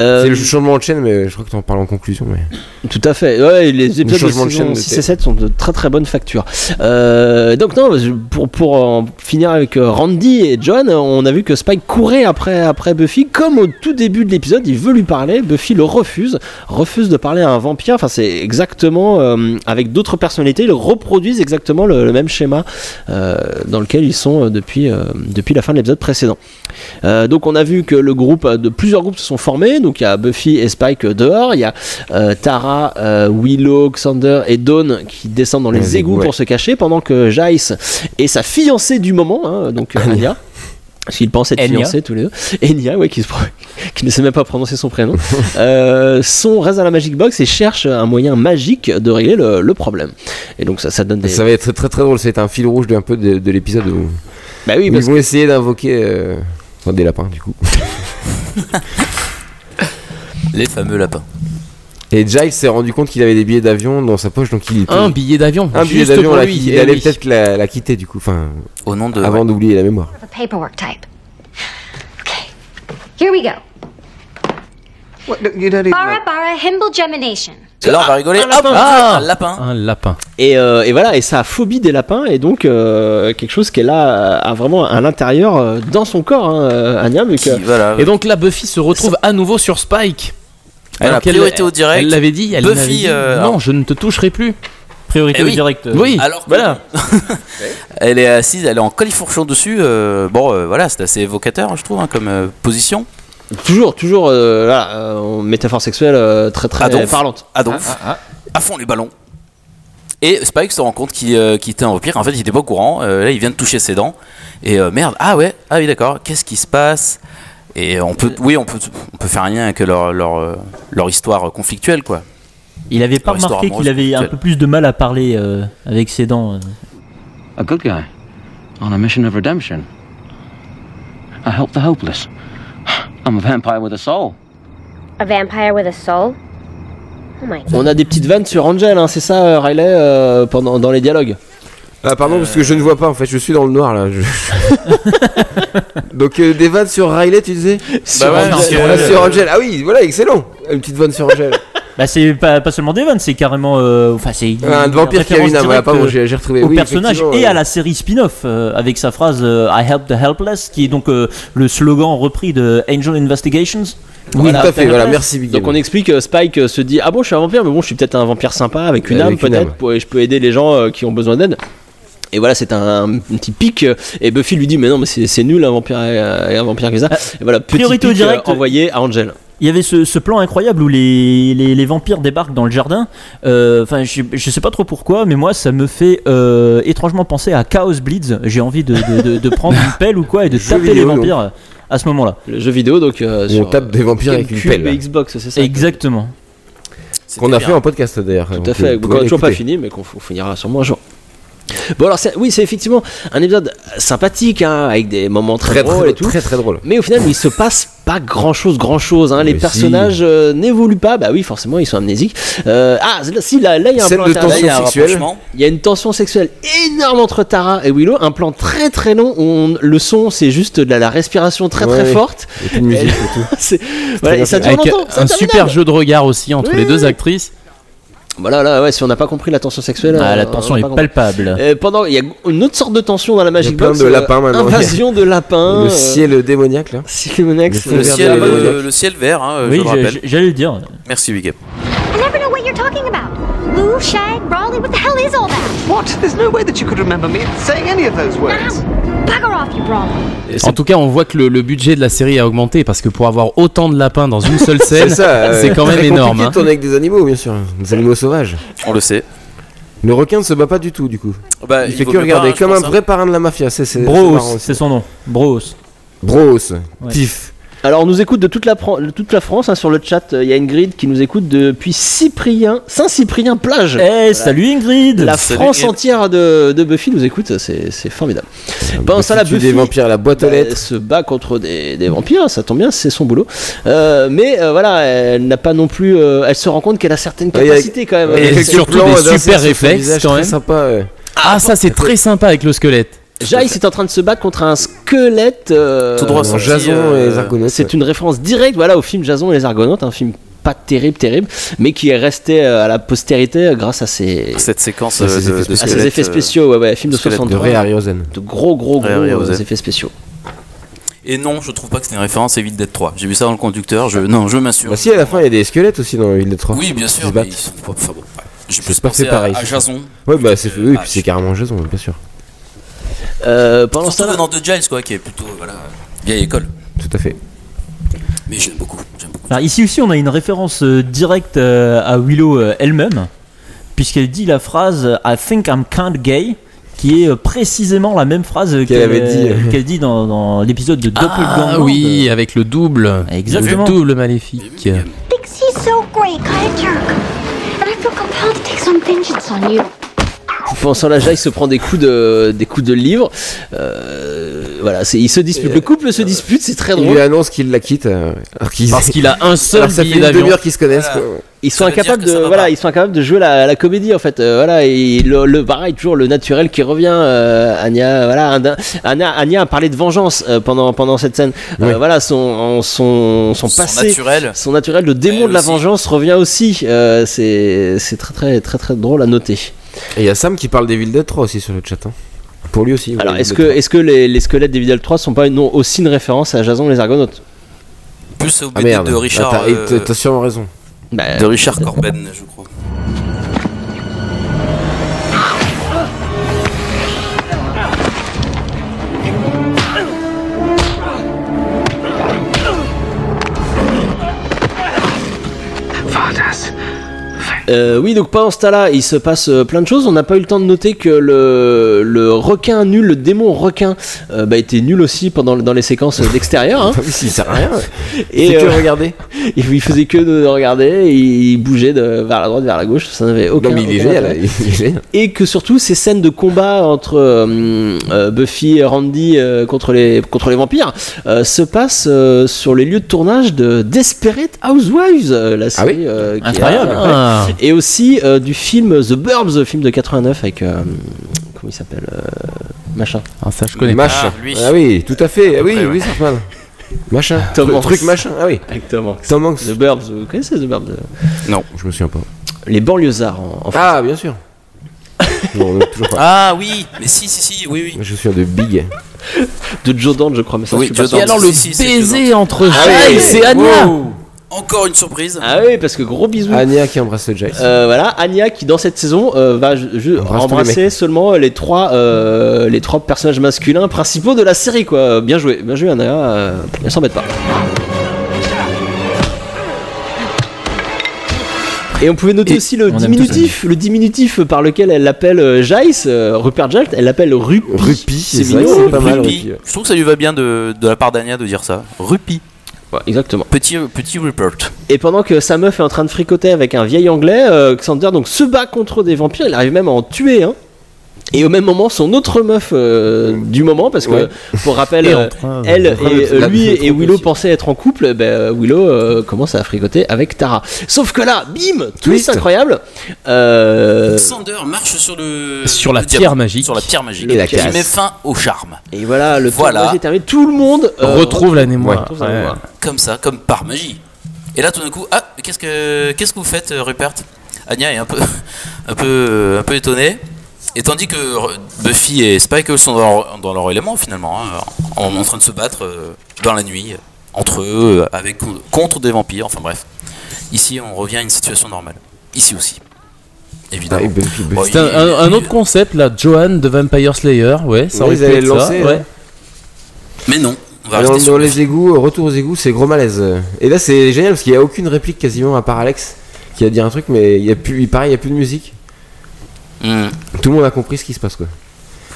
Euh, C'est le changement de chaîne, mais je crois que t'en parles en conclusion. Mais... Tout à fait. Ouais, les épisodes de changement de saison chaîne de 6 et thé. 7 sont de très très bonne facture. Euh, donc non, pour, pour en finir avec euh, Randy et John, on a vu que Spike courait après, après Buffy, comme au tout début de l'épisode, il veut lui parler, Buffy le refuse, refuse de parler à un vampire, enfin c'est exactement, euh, avec d'autres personnalités, ils reproduisent exactement le, le même schéma dans lequel ils sont depuis, depuis la fin de l'épisode précédent. Donc on a vu que le groupe, de plusieurs groupes se sont formés. Donc il y a Buffy et Spike dehors, il y a euh, Tara, euh, Willow, Xander et Dawn qui descendent dans les Les égouts égouts, pour se cacher, pendant que Jace et sa fiancée du moment, hein, donc euh, Anya. Parce qu'ils pensent être Enya. fiancés tous les deux. Enya, ouais, qui, se qui ne sait même pas prononcer son prénom. euh, sont restent à la Magic Box et cherchent un moyen magique de régler le, le problème. Et donc ça, ça donne des. Ça va être très très drôle. C'est un fil rouge d'un peu de, de l'épisode où, Bah oui, où parce ils vont essayer d'invoquer euh, enfin, des lapins du coup. Les fameux lapins. Et Giles s'est rendu compte qu'il avait des billets d'avion dans sa poche, donc il Un billet d'avion. un billet d'avion eh allait oui. peut-être la, la quitter du coup, enfin Au nom de. avant ouais. d'oublier la mémoire. Paperwork type. Okay. Here we go. What, you don't even Bara know. bara himble gemination. Là on va rigoler. un lapin. Ah un lapin. Un lapin. Et, euh, et voilà, et sa phobie des lapins est donc euh, quelque chose qu'elle a, a vraiment à l'intérieur euh, dans son corps, hein, euh, Anya, vu que- Qui, voilà. Et donc là, Buffy se retrouve à nouveau sur Spike. Elle a qu'elle- priorité au direct. Elle l'avait dit. Elle Buffy, dit, euh, non, alors- je ne te toucherai plus. Priorité Eh au direct. euh, Oui. Alors que- Voilà. elle est assise, elle est en califourchon dessus. euh, bon, euh, voilà, c'est assez évocateur, je trouve, hein, comme euh, position. Toujours, toujours, euh, là, euh, métaphore sexuelle euh, très très Adolphe. parlante. Adolphe, Ah, à fond les ballons. Et Spike se rend compte qu'il euh, était un vampire. En fait, il était pas au courant. Euh, là, il vient de toucher ses dents. Et euh, merde, ah ouais, ah oui, d'accord. Qu'est-ce qui se passe? Et on peut, oui, on peut, on peut faire un lien avec leur, leur, leur histoire conflictuelle, quoi. Il avait pas Leur remarqué qu'il avait un peu plus de mal à parler euh, avec ses dents. A good guy. On a mission of redemption. I help the hopeless. I'm a vampire with a soul. A vampire with a soul? Oh my On a des petites vannes sur Angel, hein, c'est ça, euh, Riley, euh, pendant, dans les dialogues. Ah pardon parce que je ne vois pas en fait, je suis dans le noir là. je- donc euh, des vannes sur Riley tu disais Sur ouais, Angel. parce que- Ah, Sur Angel, ah oui voilà excellent, une petite vanne sur Angel. Bah c'est pas, pas seulement vannes, c'est carrément. euh, Enfin c'est. un vampire qui a une âme, voilà, pardon euh, j'ai j'ai retrouvé. au Oui, personnage effectivement, et euh, à la série spin-off euh, avec sa phrase euh, I help the helpless qui est donc euh, le slogan repris de Angel Investigations. Oui Voilà, tout à fait, voilà merci Big Donc on explique que Spike euh, se dit ah bon je suis un vampire mais bon je suis peut-être un vampire sympa avec une Avec âme une peut-être pour- et je peux aider les gens euh, qui ont besoin d'aide. Et voilà c'est un, un petit pic euh, et Buffy lui dit mais non mais c'est c'est nul un vampire euh, un vampire que ça. Et voilà petit priorité au pic, euh, direct. envoyé à Angel. Il y avait ce, ce plan incroyable où les, les, les vampires débarquent dans le jardin. Euh, Enfin, je, je sais pas trop pourquoi, mais moi, ça me fait euh, étrangement penser à Chaos Bleeds. J'ai envie de, de, de, de prendre une pelle ou quoi et de Jeu taper les vampires à ce moment-là. Le jeu vidéo donc euh, sur on tape des vampires avec une pelle. et Xbox c'est ça. Exactement. Qu'on a bien. fait en podcast d'ailleurs. Tout Donc, à fait. Qu'on pouvez a toujours pas fini mais qu'on finira sûrement un jour. Bon alors oui c'est effectivement un épisode sympathique hein, avec des moments très, Très drôles très et tout. très très drôle. Mais au final, il se passe pas grand chose, grand chose. Hein. Les Mais personnages euh, n'évoluent pas. Bah oui, forcément, ils sont amnésiques. Euh, ah, si, là, là, il y a un Scène plan de tension Il y a un sexuelle. Il y a une tension sexuelle énorme entre Tara et Willow. Un plan très très long. où on- le son, c'est juste de la, la respiration très très forte. Et musique et tout. Voilà, et ça dure Avec longtemps. un super jeu de regard aussi entre Oui, les deux oui. actrices. Voilà, là, ouais, si on n'a pas compris la tension sexuelle. Ah, euh, la on tension est palpable. Euh, pendant, il y a une autre sorte de tension dans la Magic plein Box. de euh, lapins maintenant. Invasion de lapins. Le euh, ciel démoniaque là. ciel démoniaque, Le ciel, de la euh, Démoniaque. le ciel vert, hein, je Oui, j'allais le dire. Merci, Big Up. I never know what you're talking about. Lou, Shag, Brawley, what the hell is all that? What? There's no way that you could remember me saying any of those words. Bugger off, you Brawley. En tout cas, on voit que le, le budget de la série a augmenté parce que pour avoir autant de lapins dans une seule scène, C'est ça. c'est euh, quand même énorme. compliqué hein. tourner avec des animaux, bien sûr. Des animaux sauvages. On le sait. Le requin ne se bat pas du tout, du coup. Bah, Il fait que regarder, comme un hein. vrai parrain de la mafia. C'est c'est- c'est Bros, c'est son nom. Bros. Bros, Ouais. Tiff. Alors on nous écoute de toute la, toute France hein, sur le chat. euh, Il y a Ingrid qui nous écoute depuis Cyprien, Saint-Cyprien plage. Eh, salut Ingrid La Salut, France Ingrid. entière de, de Buffy nous écoute, c'est formidable. Bon, ça, la Buffy des vampires la boîte aux bah, lettres. se bat contre des, des vampires, ça tombe bien, c'est son boulot. Euh, mais euh, voilà, elle n'a pas non plus. euh, elle se rend compte qu'elle a certaines Ouais, a- capacités quand même. Et surtout des super réflexes, visage quand très même. sympa, ouais. Ah, ça c'est très sympa avec le squelette. Jace est en train de se battre contre un squelette. euh, Tout droit Euh, sorti, Jason euh, et les Argonautes. C'est une référence directe voilà, au film Jason et les Argonautes, un film pas terrible, terrible, mais qui est resté euh, à la postérité grâce à ses, Cette séquence ces de, effets de à ses effets spéciaux. Ouais, ouais, film de squelette de De 63. Ray Harryhausen. de gros, gros, gros euh, effets spéciaux. Et non, je trouve pas que c'est une référence à Evil Dead 3. J'ai vu ça dans le conducteur. Je... Non, je m'assure. Bah si, à la fin, il y a des squelettes aussi dans Ville de 3. Oui, bien Ils sûr. se mais ils sont pas- enfin bon. J'ai plus pensé pareil, à, à. Jason. Ouais, bah c'est oui, ah, carrément Jason, bien sûr. Euh, pendant ce Surtout venant de Giles, quoi, qui est plutôt voilà, vieille école. Tout à fait. Mais j'aime beaucoup. Alors, ici aussi, on a une référence euh, directe euh, à Willow euh, elle-même, puisqu'elle dit la phrase I think I'm kind gay, qui est précisément la même phrase Qu'elle avait dit. euh, qu'elle dit dans, dans l'épisode de Doppelganger. Ah oui, avec le double. Exactement. Le double maléfique. He's so great, kind of jerk. And I feel compelled to take some vengeance on you. Temps-là, Jace se prend des coups de, des coups de livre. Euh, voilà, c'est- ils se disputent. Le couple se dispute, c'est très Il drôle. lui annonce qu'il la quitte. euh, alors qu'il Parce qu'il a un seul alors ça fait billet une d'avion. demi-heure qu'ils se connaissent. Voilà. quoi. Ils sont Ça veut dire incapables que ça de va voilà, pas. ils sont incapables de jouer la, la comédie en fait. Euh, voilà, et le, le pareil toujours le naturel qui revient. euh, Anya, voilà, Anda- Anya, Anya a parlé de vengeance euh, pendant pendant cette scène. Euh, Oui. voilà, son son son Son passé. naturel. Son naturel, le démon Elle de la aussi. vengeance revient aussi. Euh, c'est c'est très très très très drôle à noter. Et il y a Sam qui parle d'Evil Dead 3 aussi sur le chat. hein. Pour lui aussi. Alors est-ce Dead que 3. est-ce que les, les squelettes des Vidal 3 sont pas non, aussi une référence à Jason les Argonautes? Plus au Ah BD de Richard. Ah, euh, T'as sûrement raison. Bah, de Richard Corben, je crois. Euh, oui, donc pendant ce temps-là, il se passe euh, plein de choses. On n'a pas eu le temps de noter que le, le requin nul, le démon requin, euh, bah, était nul aussi pendant dans les séquences d'extérieur. hein. Ah oui, ça sert à rien. Et que euh, regarder. il il faisait que de regarder, et il bougeait de, vers la droite, vers la gauche. Ça n'avait aucun. Non, mais il est aucun génial. intérêt. Il est génial. Et que surtout ces scènes de combat entre euh, euh, Buffy et Randy euh, contre les contre les vampires euh, se passent euh, sur les lieux de tournage de Desperate Housewives, euh, la série oui euh, qui est- Incroyable. ouais. Ah. Et aussi euh, du film The Burbs, film de 89 avec euh, comment il s'appelle euh, machin. Ah, ça je connais pas. Machin. Ah, lui. Ah oui, tout à fait. Ah oui, ouais. oui, ça mal. Machin. Tom Truc- Hanks. Truc machin. Ah oui. Avec Tom Hanks. Tom Hanks. The Burbs, vous connaissez The Burbs Non. Je me souviens pas. Les banlieusards en, en France. Ah, bien sûr. Non, non, toujours pas. Ah oui, mais si, si, si, oui, oui. Je me souviens de Big. de Joe Dante, je crois, mais ça Oui, je suis pas Joe sûr. Dante. Et alors le Si, baiser entre Ah oui, et Anya. Encore une surprise. Ah oui, parce que gros bisous. Anya qui embrasse Jace. Euh, voilà, Anya qui dans cette saison euh, va Embrasse les embrasser seulement les trois, euh, les trois personnages masculins principaux de la série quoi. Bien joué, bien joué Anya, euh, elle s'embête pas. Et on pouvait noter Et aussi le diminutif, le diminutif par lequel elle l'appelle euh, Jace, euh, Rupert Jace, elle l'appelle Rupi. Rupi, c'est mignon. pas mal. Rupi. Rupi, ouais. Je trouve que ça lui va bien de, de la part d'Anya de dire ça. Rupi. Exactement. Petit, petit Rupert. Et pendant que sa meuf est en train de fricoter avec un vieil anglais, euh, Xander donc se bat contre des vampires, il arrive même à en tuer un. Et au même moment, son autre meuf euh, du moment, parce que Ouais. pour rappel, Et euh, train elle et euh, la- lui et Willow pensaient être en couple, ben, Willow euh, commence à fricoter avec Tara. Sauf que là, bim, twist incroyable. Euh, Sander marche sur le Sur la le pierre magique. sur la pierre magique, Et la qui met fin au charme. et voilà, le Voilà. est terminé. Tout le monde euh, retrouve la mémoire. Ouais. comme ça, comme par magie. Et là, tout d'un coup, ah, qu'est-ce que qu'est-ce que vous faites, Rupert? Anya est un peu, un peu, un peu étonnée. Et tandis que Buffy et Spike sont dans leur, dans leur élément finalement, hein, en, en train de se battre euh, dans la nuit entre eux, euh, avec contre des vampires. Enfin bref, ici on revient à une situation normale. Ici aussi, évidemment. Ah, et Buffy, Buffy. Bon, C'est un, un- un autre concept là, Johan de Vampire Slayer, ouais, ça Ouais, aurait ils pu allaient être le ça, lancer, ouais. Mais non, on va Dans, sur dans Buffy. les égouts, retour aux égouts, c'est gros malaise. Et là, c'est génial parce qu'il n'y a aucune réplique quasiment à part Alex qui a dit un truc, mais il y a plus, pareil, il n'y a plus de musique. Hmm. Tout le monde a compris ce qui se passe quoi.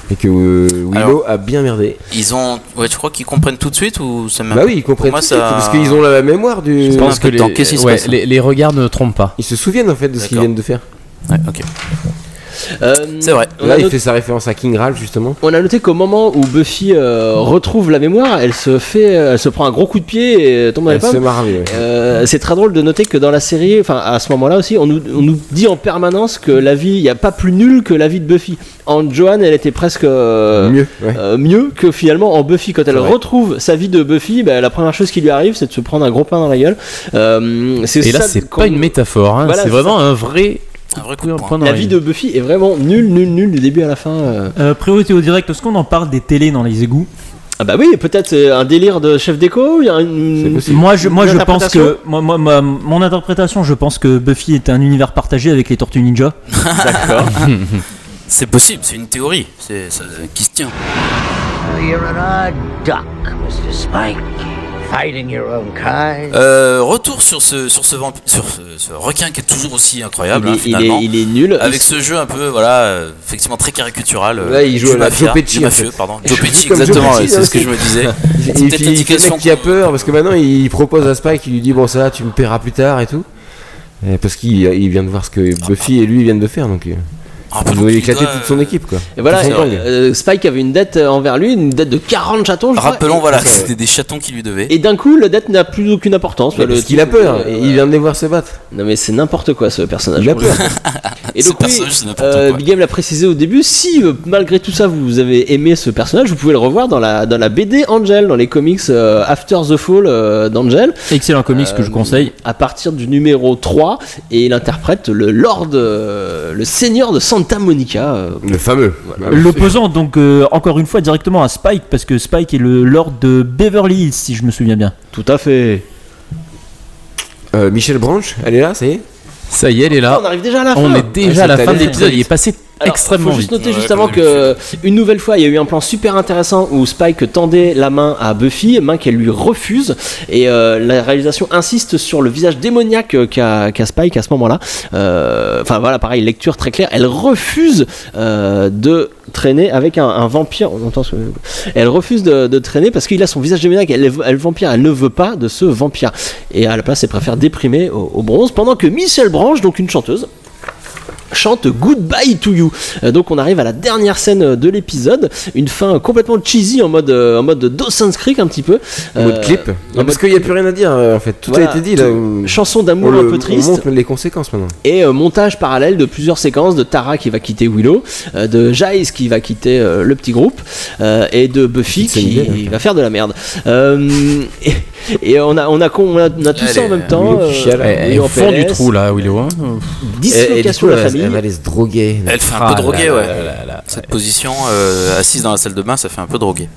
Et que euh, Willow Alors- a bien merdé. Ils ont, ouais, tu crois qu'ils comprennent tout de suite ou ça Bah oui, ils Pour comprennent moi, tout de suite, ça- parce qu'ils ont la mémoire du. Je pense que temps. les, Qu'est-ce qui se ouais, passe les, les regards ne trompent pas. Ils se souviennent en fait de ce qu'ils viennent de faire. Ouais, ok. Euh, C'est vrai. On a Là, il noté- fait sa référence à King Ralph justement. On a noté qu'au moment où Buffy euh, retrouve la mémoire, elle se fait, euh, elle se prend un gros coup de pied et tombe dans les pommes. ouais. Euh, c'est très drôle de noter que dans la série, enfin à ce moment-là aussi, on nous, on nous dit en permanence que la vie, il n'y a pas plus nul que la vie de Buffy. En Joanne, elle était presque euh, Mieux. Ouais. euh, mieux que finalement en Buffy. Quand elle retrouve sa vie de Buffy, bah, la première chose qui lui arrive, c'est de se prendre un gros pain dans la gueule. Euh, Et là, c'est pas une métaphore, hein, Voilà, c'est c'est vraiment un vrai Un vrai coup de La vie de Buffy est vraiment nulle, nulle, nulle du début à la fin. euh. Euh, priorité au direct, est-ce qu'on en parle des télés dans les égouts? Ah bah oui, peut-être euh, un délire de chef déco. Il y a une... C'est possible. Moi, je, moi, Une je pense interprétation que moi, moi, ma- mon interprétation, je pense que Buffy est un univers partagé avec les Tortues Ninja. D'accord. C'est possible, c'est une théorie c'est, ça- qui se tient. You're an odd duck, Mr. Spike. Fighting your own kind. Euh, retour sur ce, sur ce, vamp- sur ce, ce requin qui est toujours aussi incroyable, il, hein, est, il, est, finalement. il est nul. Avec ce jeu un peu, voilà, euh, effectivement très caricatural. euh, Là, il joue à la mafia- Joe Pesci, du en mafieux, fait. pardon. Joe Pesci, exactement, ouais, c'est ce que je me disais. C'est peut-être il fait l'indication. qui a peur parce que maintenant il propose à Spike, il lui dit bon ça tu me paieras plus tard et tout. Et parce qu'il il vient de voir ce que Buffy et lui viennent de faire donc euh, Ah, il doit il éclater doit, toute son équipe quoi. Et voilà, gang. euh, Spike avait une dette euh, envers lui, une dette de 40 chatons, je crois. Rappelons, Et- voilà, que c'était des chatons qui lui devaient. Et d'un coup, la dette n'a plus aucune importance. Le parce qu'il a peur, euh, et il vient de les voir se battre. Non mais c'est n'importe quoi ce personnage. Il a peur. Et donc oui, euh. Big Game l'a précisé au début, si euh, malgré tout ça vous avez aimé ce personnage, vous pouvez le revoir dans la, dans la BD Angel, dans les comics euh, After the Fall euh, d'Angel, Excellent comics que je Euh, conseille. à partir du numéro 3, et il interprète le Lord, euh, le Seigneur de Santa Monica. euh, Le fameux. L'opposant donc euh, encore une fois directement à Spike parce que Spike est le Lord de Beverly Hills si je me souviens bien. tout à fait. Euh, Michel Branch, elle est là, ça y est Ça y est, elle est Ah, là. on arrive déjà à la fin. On est déjà à la fin de l'épisode, il est passé Alors, extrêmement faut juste noter Ouais, juste avant que d'habitude. une nouvelle fois il y a eu un plan super intéressant où Spike tendait la main à Buffy, main qu'elle lui refuse et euh, la réalisation insiste sur le visage démoniaque euh, qu'a qu'a Spike à ce moment-là. Euh, Enfin voilà, pareil, lecture très claire. Elle refuse euh, de traîner avec un, un vampire. On entend ce- Elle refuse de, de traîner parce qu'il a son visage démoniaque. Elle, est- elle vampire, elle ne veut pas de ce vampire. Et à la place, elle préfère déprimer au, au bronze pendant que Michelle Branch, donc une chanteuse, chante Goodbye to You. Euh, donc on arrive à la dernière scène de l'épisode, une fin complètement cheesy en mode euh, en mode Dawson's Creek un petit peu. En mode Euh, clip. en Non, parce qu'il n'y a plus rien à dire en fait. Tout Voilà, a été dit là. où- chanson on, d'amour un peu on triste montre les conséquences maintenant. et euh, montage parallèle de plusieurs séquences de Tara qui va quitter Willow, euh, de Giles qui va quitter euh, le petit groupe euh, et de Buffy qui idée, là. va faire de la merde. Euh, et, et on a on a con- on a, on a tout ça en même temps. Chiale. euh, en fond du trou là, Willow. hein. Et- et du Dislocation coup, de la famille. Elle va aller se droguer. Elle fait un Ah peu là droguer, ouais. Cette position euh, assise dans la salle de bain, ça fait un peu droguer.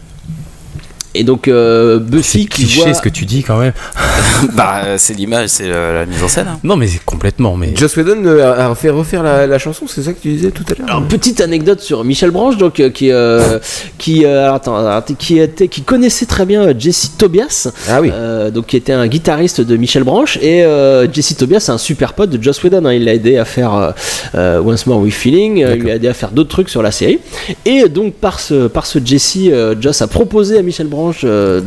Et donc euh, Buffy qui cliché voit ce que tu dis quand même. bah, euh, c'est l'image, c'est la, la mise en scène. hein. Non mais c'est complètement mais Joss Whedon euh, a fait refaire la, la chanson, c'est ça que tu disais tout à l'heure Alors, petite anecdote sur Michel Branche, donc euh, qui euh, qui euh, attends, qui était qui connaissait très bien euh, Jesse Tobias, Ah oui. euh, donc qui était un guitariste de Michel Branche et euh, Jesse Tobias c'est un super pote de Joss Whedon. hein. il l'a aidé à faire euh, euh, Once More with Feeling, euh, il lui a aidé à faire d'autres trucs sur la série. Et donc par ce par ce Jesse, euh, Joss a proposé à Michel Branche Euh,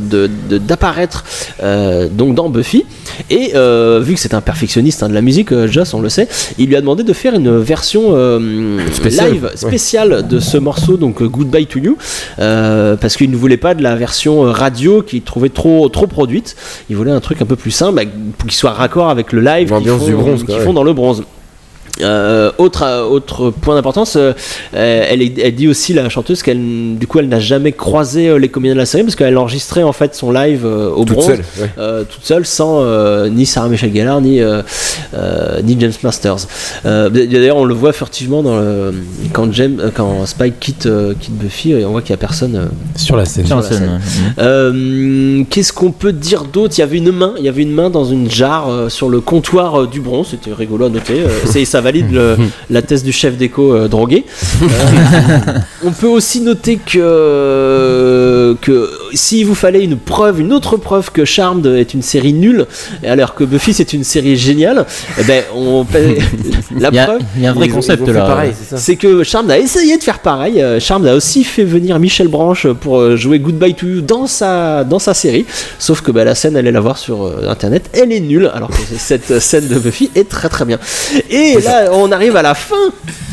d'apparaître euh, donc dans Buffy. Et euh, vu que c'est un perfectionniste hein, de la musique, Joss, on le sait, il lui a demandé de faire une version Spéciale, live ouais. spéciale de ce morceau, donc Goodbye to You, parce qu'il ne voulait pas de la version radio qu'il trouvait trop, trop produite. Il voulait un truc un peu plus simple, bah, pour qu'il soit raccord avec le live qu'ils font, du bronze, dans le bronze. Euh, autre, euh, autre point d'importance, euh, elle, dit aussi la chanteuse qu'elle du coup elle n'a jamais croisé euh, les comédiens de la série parce qu'elle enregistrait en fait son live euh, au Toute bronze seule, ouais. euh, toute seule sans euh, ni Sarah Michelle Gellar ni euh, euh, ni James Masters. Euh, D'ailleurs on le voit furtivement dans le, quand James euh, quand Spike quitte euh, quitte Buffy et on voit qu'il y a personne euh, Sur la scène. Sur la sur la scène, scène. ouais. euh, Qu'est-ce qu'on peut dire d'autre? Il y avait une main, il y avait une main dans une jarre euh, sur le comptoir euh, du bronze. C'était rigolo à noter. Euh, ça valide le- la thèse du chef d'éco euh, drogué. Euh, on peut aussi noter que que s'il vous fallait une preuve, une autre preuve que Charmed est une série nulle, et alors que Buffy c'est une série géniale, eh ben on la Il y a- preuve. il y a un vrai Ils ont- concept ils ont fait là. pareil, c'est que Charmed a essayé de faire pareil. Euh, Charmed a aussi fait venir Michel Branch pour euh, jouer Goodbye to You dans sa, dans sa série. Sauf que bah, la scène, allez la voir sur euh, internet, elle est nulle. Alors que cette euh, scène de Buffy est très très bien. Et là, on arrive à la fin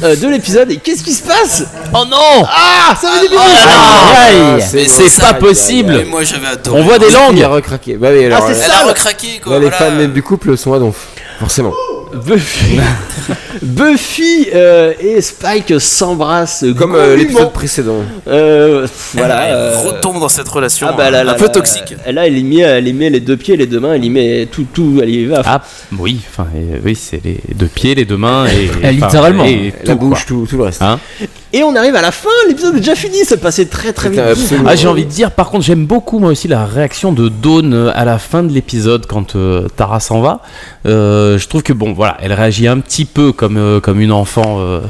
euh, de l'épisode. Et qu'est-ce qui se passe? Oh non Ah, ça veut dire Aïe Mais C'est ça, pas possible Mais moi j'avais adoré. On voit des Il langues a recraqué. Bah oui, alors, c'est Elle ça, a là. recraqué quoi. là, les voilà. fans même du couple sont à donf. Forcément. Buffy, Buffy euh, et Spike s'embrassent. Comme euh, l'épisode précédent. Euh, voilà. Elle euh, retombe dans cette relation Ah bah là, euh, là, un peu là, toxique. Là, elle y met, elle y met les deux pieds, les deux mains, elle y met tout, tout, elle y va. Ah oui, enfin euh, oui, c'est les deux pieds, les deux mains et littéralement. et La tout, bouche, quoi. tout, tout le reste. Hein? Et on arrive à la fin, l'épisode est déjà fini, ça passait très très vite. Ah, j'ai envie de dire, par contre, j'aime beaucoup moi aussi la réaction de Dawn euh, à la fin de l'épisode quand euh, Tara s'en va. Euh, je trouve que bon, voilà, elle réagit un petit peu comme euh, comme une enfant euh,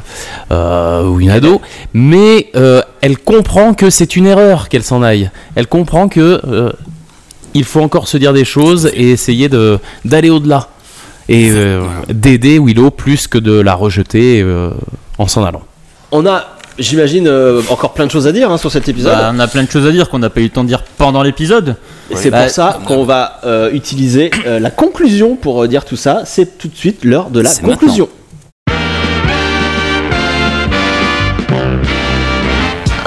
euh, ou une ado, mais euh, elle comprend que c'est une erreur qu'elle s'en aille. Elle comprend que euh, il faut encore se dire des choses et essayer de d'aller au-delà et euh, d'aider Willow plus que de la rejeter euh, en s'en allant. On a, j'imagine, euh, encore plein de choses à dire hein, sur cet épisode. Bah, on a plein de choses à dire qu'on n'a pas eu le temps de dire pendant l'épisode. et c'est Bah, pour ça qu'on va euh, utiliser euh, la conclusion pour euh, dire tout ça. C'est tout de suite l'heure de la conclusion.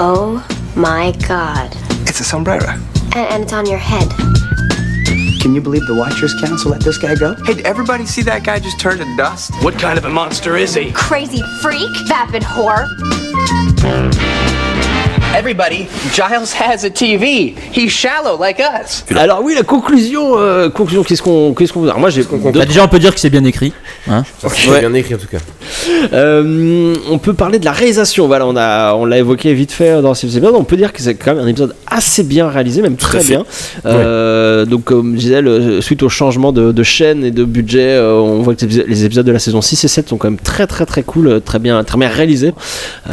Oh my god. It's a sombrero. And, and it's on your head. Can you believe the Watchers Council let this guy go? Hey, did everybody see that guy just turn to dust? What kind of a monster is he? Crazy freak, vapid whore. Everybody, Giles has a TV. He's shallow like us. Alors oui, la conclusion, euh, conclusion, qu'est-ce qu'on, qu'est-ce qu'on, alors moi j'ai Bah, déjà, on peut dire que c'est bien écrit. Hein C'est Ouais. bien écrit en tout cas. Euh, on peut parler de la réalisation. Voilà, on a, on l'a évoqué vite fait dans ces épisodes. On peut dire que c'est quand même un épisode assez bien réalisé, même très bien. Euh, Donc, comme je disais, le- suite au changement de, de chaîne et de budget, euh, on voit que les épisodes- les épisodes de la saison 6 et 7 sont quand même très, très, très cool, euh, très bien, très bien réalisés.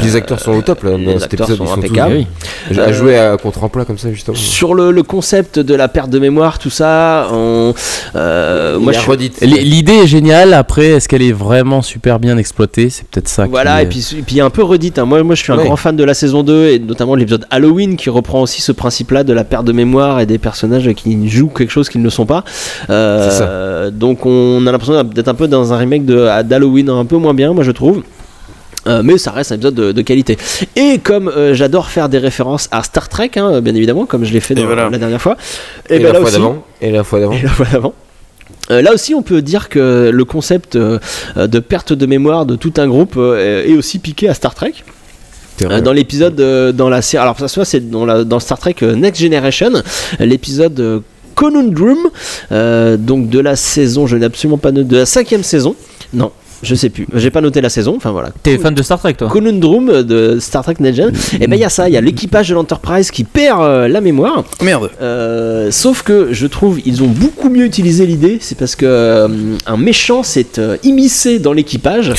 Les acteurs sont au top là, Euh, les dans cet acteurs épisode. sont ils sont tous- impeccables. oui. À Euh, jouer à contre-emploi comme ça justement. Sur le, le concept de la perte de mémoire, tout ça, on, euh, moi Il je a suis- redite. L- L'idée est géniale. Après, est-ce qu'elle est vraiment super bien exploitée? C'est peut-être ça. Voilà, qui- et puis, et puis un peu redite. hein. Moi, moi, je suis un Ouais. grand fan de la saison 2 et notamment de l'épisode Halloween qui reprend aussi ce principe-là de la perte de mémoire et des personnages qui jouent quelque chose qu'ils ne sont pas. Euh, donc, on a l'impression d'être un peu dans un remake de- d'Halloween un peu moins bien, moi je trouve. Euh, mais ça reste un épisode de, de qualité. Et comme euh, j'adore faire des références à Star Trek, hein, bien évidemment, comme je l'ai fait dans- voilà. la dernière fois, Et, ben la fois aussi- d'avant. Et la fois d'avant. et la fois d'avant. Euh, là aussi, on peut dire que le concept de perte de mémoire de tout un groupe est aussi piqué à Star Trek. Euh, dans l'épisode euh, dans la série, alors ça soit c'est dans, la- dans Star Trek euh, Next Generation, l'épisode Conundrum, donc de la saison, je n'ai absolument pas noté, de la cinquième saison. Non, je sais plus, j'ai pas noté la saison. Enfin voilà. T'es fan de Star Trek, toi Conundrum de Star Trek Next Gen. Et ben il y a ça, il y a l'équipage de l'Enterprise qui perd euh, la mémoire. Merde. Euh, sauf que je trouve ils ont beaucoup mieux utilisé l'idée, c'est parce que euh, un méchant s'est euh, immiscé dans l'équipage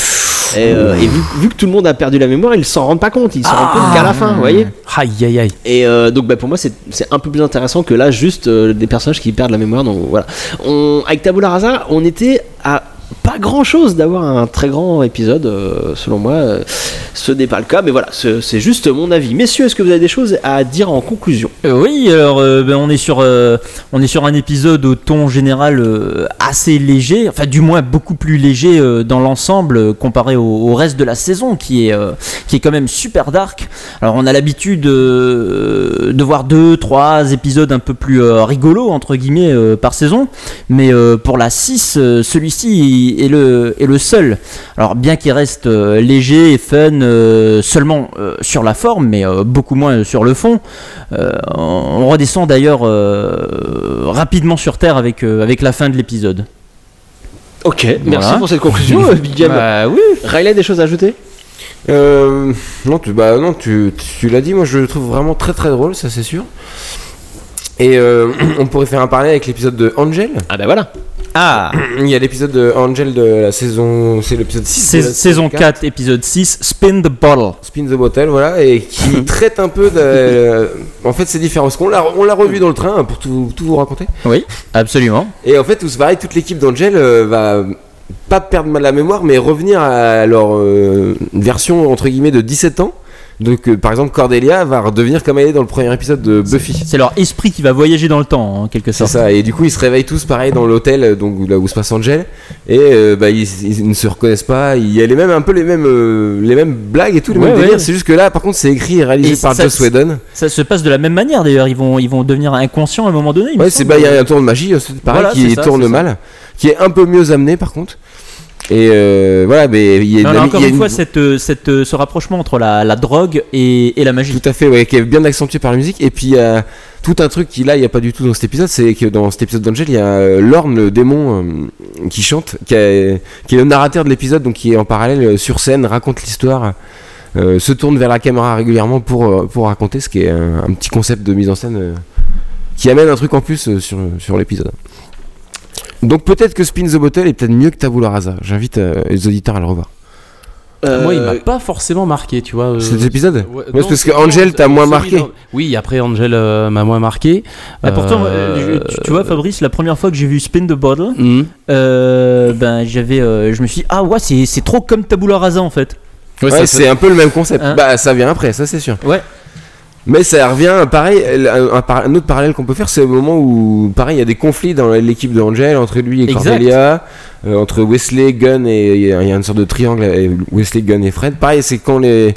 et, euh, et vu, vu que tout le monde a perdu la mémoire, ils s'en rendent pas compte, ils s'en rendent compte qu'à la fin, vous voyez. Aïe aïe aïe. Et euh, donc bah, pour moi c'est c'est un peu plus intéressant que là juste euh, des personnages qui perdent la mémoire. Donc voilà. On, avec Tabula Rasa, on était à pas grand chose d'avoir un très grand épisode, euh, selon moi. euh, ce n'est pas le cas, mais voilà, ce- c'est juste mon avis. Messieurs, est-ce que vous avez des choses à dire en conclusion? Euh, oui, alors ben, on est sur on est sur un épisode au ton général assez léger, enfin du moins beaucoup plus léger dans l'ensemble comparé au, reste de la saison qui est qui est quand même super dark. Alors on a l'habitude de voir deux, trois épisodes un peu plus rigolos entre guillemets par saison, mais pour la 6 euh, est le est le seul. Alors bien qu'il reste euh, léger et fun euh, seulement euh, sur la forme, mais euh, beaucoup moins sur le fond. Euh, on redescend d'ailleurs euh, rapidement sur Terre avec, euh, avec la fin de l'épisode. Ok, merci pour cette conclusion, Big Game. Bah oui. Riley, des choses à ajouter? Euh, non, tu, bah, non, tu, tu l'as dit, moi je le trouve vraiment très très drôle, ça c'est sûr. Et euh, on pourrait faire un parallèle avec l'épisode de Angel. Ah bah voilà. Ah Il y a l'épisode de Angel de la saison. C'est l'épisode 6. de la Saison 4, épisode 6, Spin the Bottle. Spin the Bottle, voilà, et qui traite un peu de. en fait, c'est différent. Parce qu'on l'a, on l'a revu dans le train pour tout, tout vous raconter. Oui, absolument. Et en fait, tout c'est pareil, toute l'équipe d'Angel euh, va pas perdre la mémoire, mais revenir à leur euh, version entre guillemets de 17 ans. Donc, euh, par exemple, Cordelia va redevenir comme elle est dans le premier épisode de Buffy. C'est leur esprit qui va voyager dans le temps, en quelque C'est sorte. ça, et du coup ils se réveillent tous pareil dans l'hôtel, donc là où se passe Angel, et euh, bah, ils, ils ne se reconnaissent pas. Il y a les mêmes, un peu les mêmes, euh, les mêmes blagues et tout, les Ouais, mêmes ouais. délires. C'est juste que là, par contre, c'est écrit et réalisé Et par ça- Joss Whedon. Ça se passe de la même manière d'ailleurs, ils vont, ils vont devenir inconscients à un moment donné. il Ouais, c'est bah il y a un tour de magie, euh, c'est pareil, Voilà, qui c'est ça, tourne c'est ça. mal, qui est un peu mieux amené par contre. Et euh, voilà, mais il y a, Mais on de la- a encore il y a une fois cette, euh, cette, euh, ce rapprochement entre la, la drogue et, et la magie. Tout à fait, ouais, qui est bien accentué par la musique. Et puis il y a tout un truc qui là, il n'y a pas du tout dans cet épisode, c'est que dans cet épisode d'Angel, il y a Lorne, le démon, qui chante, qui, a- qui est le narrateur de l'épisode, donc qui est en parallèle sur scène, raconte l'histoire, euh, se tourne vers la caméra régulièrement pour, pour raconter, ce qui est un, un petit concept de mise en scène euh, qui amène un truc en plus euh, sur, sur l'épisode. Donc peut-être que Spin the Bottle est peut-être mieux que Tabula Rasa. J'invite euh, les auditeurs à le revoir. Moi, il Euh, m'a pas forcément marqué, tu vois. euh, Cet épisode ouais, non, parce que Angel t'a moins marqué. Oui, après Angel euh, m'a moins marqué. Ah, pourtant, Euh, euh, je- tu, tu vois, Fabrice, la première fois que j'ai vu Spin the Bottle, hmm. euh, ben, j'avais, euh, je me suis dit, ah ouais, c'est, c'est trop comme Tabula Rasa en fait. Ouais, c'est un peu le même concept. Hein Bah, ça vient après, ça c'est sûr. Ouais. Mais ça revient, pareil, un, un autre parallèle qu'on peut faire, c'est au moment où, pareil, il y a des conflits dans l'équipe de Angel, entre lui et. Cordelia, euh, entre Wesley, Gunn et il y a une sorte de triangle, Wesley, Gunn et Fred. Pareil, c'est quand les,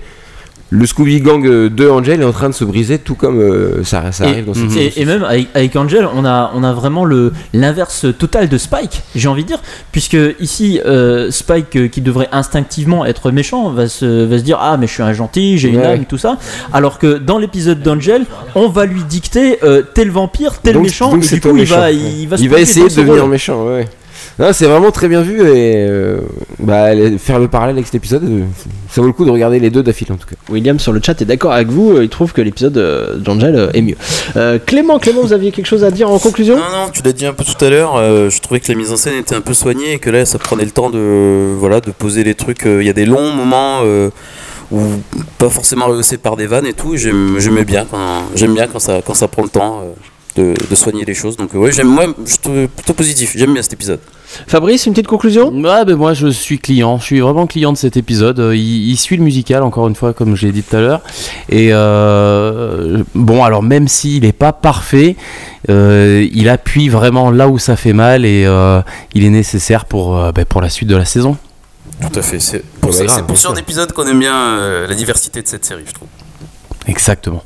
le Scooby Gang euh, de Angel est en train de se briser, tout comme euh, ça, ça Et, arrive dans cette et- et même avec, avec Angel, on a, on a vraiment le, l'inverse total de Spike, j'ai envie de dire, puisque ici, euh, Spike, euh, qui devrait instinctivement être méchant, va se, va se dire Ah, mais je suis un gentil, j'ai une Ouais. âme, tout ça. Alors que dans l'épisode d'Angel, on va lui dicter tel vampire, tel méchant, donc et du coup, il va, ouais. il va, se Il va plonger essayer de devenir rôle. méchant, ouais. Non, c'est vraiment très bien vu et euh, bah, faire le parallèle avec cet épisode, euh, ça vaut le coup de regarder les deux d'affilée en tout cas. William sur le chat est d'accord avec vous, euh, il trouve que l'épisode euh, d'Angel euh, est mieux. Euh, Clément, Clément, vous aviez quelque chose à dire en conclusion? Non, non, tu l'as dit un peu tout à l'heure. euh, je trouvais que la mise en scène était un peu soignée et que là, ça prenait le temps de, voilà, de poser les trucs. euh, Il y a des longs moments euh, où pas forcément rehaussés par des vannes et tout. j'aimais bien quand, j'aime bien quand ça, quand ça prend le temps de, de soigner les choses. Donc, ouais, j'aime, moi, je trouve plutôt positif. J'aime bien cet épisode. Fabrice, une petite conclusion? Ouais, ben moi je suis client, je suis vraiment client de cet épisode. Euh, Il, il suit le musical, encore une fois, comme j'ai dit tout à l'heure. Et euh, bon, alors même s'il n'est pas parfait, euh, il appuie vraiment là où ça fait mal et euh, il est nécessaire pour, euh, ben, pour la suite de la saison. Tout à fait. C'est pour, ce genre sûr. d'épisode qu'on aime bien euh, la diversité de cette série, je trouve. Exactement.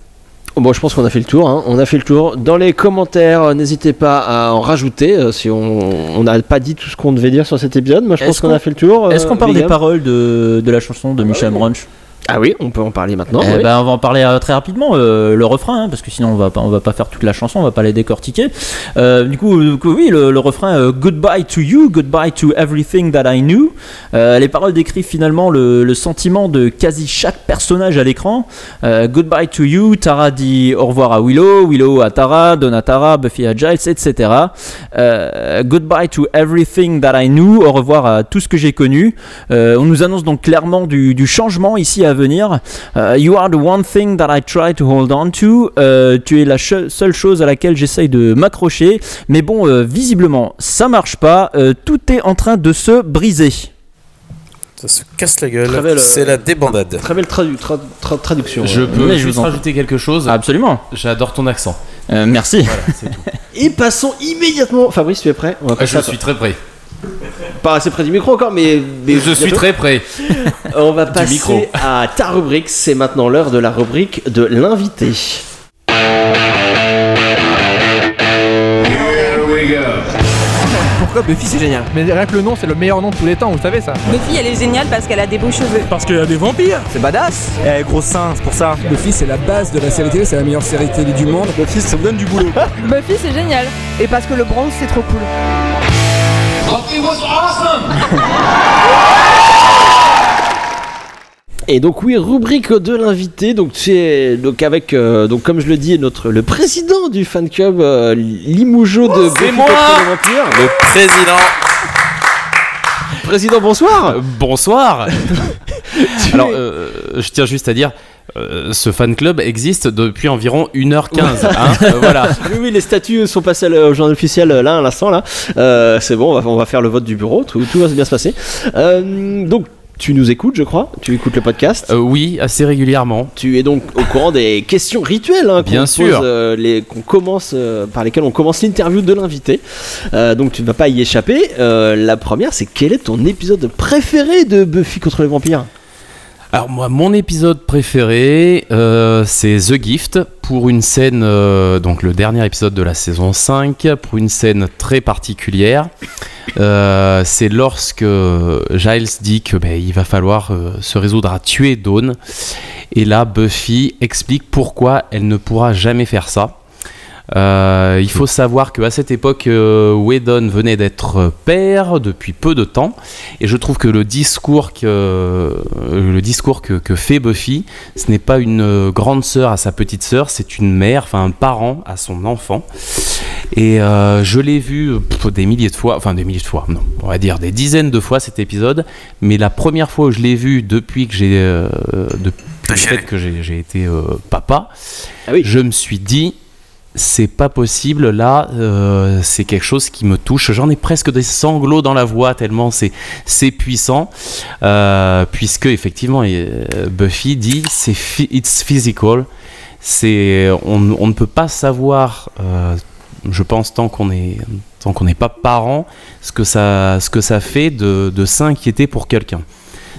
Bon, je pense qu'on a fait le tour. hein. On a fait le tour. Dans les commentaires, euh, n'hésitez pas à en rajouter euh, si on n'a pas dit tout ce qu'on devait dire sur cet épisode. Moi, je pense qu'on a fait le tour. Est-ce euh, qu'on parle des paroles de, de la chanson de Michel Brunch? Ah oui, on peut en parler maintenant. Eh oui. ben, on va en parler euh, très rapidement, euh, le refrain, hein, parce que sinon on va pas, on va pas faire toute la chanson, on va pas les décortiquer. Euh, du coup, oui, le, le refrain Goodbye to you, goodbye to everything that I knew. Les paroles décrivent finalement le, le sentiment de quasi chaque personnage à l'écran. Goodbye to you, Tara dit au revoir à Willow, Willow à Tara, Donna à Tara, Buffy à Giles, etc. Goodbye to everything that I knew, au revoir à tout ce que j'ai connu. On nous annonce donc clairement du, du changement ici à l'avenir. Euh, you are the one thing that I try to hold on to. Euh, tu es la seule chose à laquelle j'essaye de m'accrocher. Mais bon, euh, visiblement, ça marche pas. Euh, tout est en train de se briser. Ça se casse la gueule. C'est euh, la débandade. Très belle tradu- tra- tra- traduction. Je euh. peux Mais je juste rajouter quelque chose Absolument. J'adore ton accent. Euh, merci. Voilà, c'est tout. Et passons immédiatement. Fabrice, tu es prêt? On va passer Je suis très prêt. Pas assez près du micro encore, mais. mais Je suis bientôt. très prêt. On va Du passer micro. à ta rubrique. C'est maintenant l'heure de la rubrique de l'invité. Pourquoi Buffy c'est génial? Mais rien que le nom, c'est le meilleur nom de tous les temps, vous savez ça Buffy, elle est géniale parce qu'elle a des beaux cheveux. Parce qu'il y a des vampires C'est badass Eh, gros sein, c'est pour ça Buffy, c'est la base de la série télé, c'est la meilleure série télé du monde. Buffy, ça me donne du boulot. Buffy, c'est génial. Et parce que le bronze, c'est trop cool. Et donc oui, rubrique de l'invité. Donc c'est donc avec euh, donc comme je le dis notre le président du fan club euh, Limoujo de Buffy moi contre les vampires. Le président. Président, bonsoir. Bonsoir. Alors, euh, je tiens juste à dire. Euh, ce fan club existe depuis environ 1h15. hein, euh, voilà. Oui, oui, les statuts sont passés au journal officiel euh, là à l'instant là. Euh, c'est bon, on va, on va faire le vote du bureau, tout, tout va bien se passer. Donc tu nous écoutes, je crois. Tu écoutes le podcast. Euh, oui, assez régulièrement. Tu es donc au courant des questions rituelles hein, qu'on Bien pose, sûr. euh, les, qu'on commence, euh, par lesquelles on commence l'interview de l'invité. Donc tu ne vas pas y échapper. La première, c'est quel est ton épisode préféré de Buffy contre les vampires? Alors moi, mon épisode préféré, euh, c'est The Gift, pour une scène, euh, donc le dernier épisode de la saison 5, pour une scène très particulière. Euh, c'est lorsque Giles dit que ben, va falloir se résoudre à tuer Dawn. Et là, Buffy explique pourquoi elle ne pourra jamais faire ça. Euh, il faut savoir qu'à cette époque, euh, Whedon venait d'être père depuis peu de temps, et je trouve que le discours que, euh, le discours que, que fait Buffy, ce n'est pas une euh, grande sœur à sa petite sœur, c'est une mère, enfin un parent à son enfant. Et euh, je l'ai vu pff, des milliers de fois, enfin des milliers de fois, non, on va dire des dizaines de fois cet épisode, mais la première fois où je l'ai vu depuis que j'ai, euh, depuis le fait que j'ai j'ai été euh, papa, je me suis dit, c'est pas possible. Là euh, c'est quelque chose qui me touche. J'en ai presque des sanglots dans la voix tellement c'est puissant. Euh, puisque effectivement euh, Buffy dit c'est it's physical. On, ne peut pas savoir je pense tant qu'on est tant qu'on n'est pas parent ce que ça ce que ça fait de, de s'inquiéter pour quelqu'un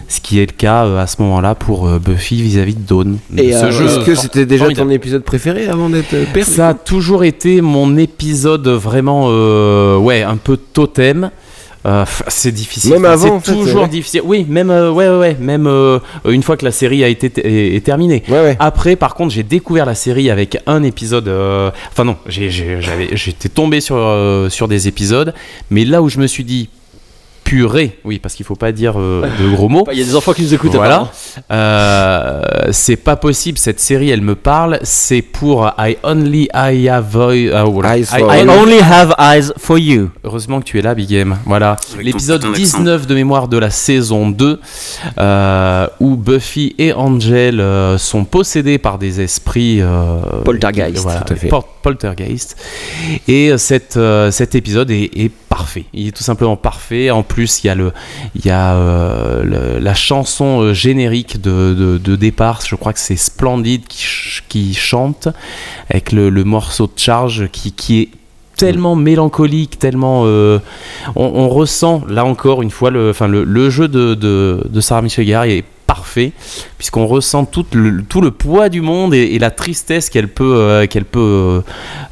ce qui est le cas euh, à ce moment-là pour euh, Buffy vis-à-vis de Dawn. Et Ce euh, jeu est-ce que c'était déjà formidable. ton épisode préféré avant d'être père Ça a toujours été mon épisode vraiment, euh, ouais, un peu totem. Euh, c'est difficile. Même Enfin, avant, c'est en fait, toujours ouais. difficile. Oui, même, euh, ouais, ouais, ouais, même euh, une fois que la série a été est, est terminée. Après, par contre, j'ai découvert la série avec un épisode. euh, Enfin non, j'ai- j'ai- j'avais- j'étais tombé sur euh, sur des épisodes, mais là où je me suis dit purée, oui, parce qu'il faut pas dire euh, de gros mots. Il y a des enfants qui nous écoutent. Voilà. Euh, c'est pas possible, cette série elle me parle, c'est pour I Only I Have euh, voilà. I only have eyes for you. Heureusement que tu es là, Big M. Voilà. L'épisode ton- ton accent. 19 de mémoire de la saison 2, euh, où Buffy et Angel euh, sont possédés par des esprits. euh, Poltergeist, voilà, tout à fait. pol- poltergeist. Et euh, cet, euh, cet épisode est, est Il est tout simplement parfait. En plus, il y a, le, il y a euh, la chanson euh, générique de, de- départ. Je crois que c'est Splendid qui, ch- qui chante avec le, morceau de charge qui, qui est tellement mélancolique, tellement euh, on, ressent là encore une fois le, enfin le, jeu de, de, Sarah Michelle Gellar est parfait puisqu'on ressent tout le, poids du monde et, la tristesse qu'elle peut euh, peut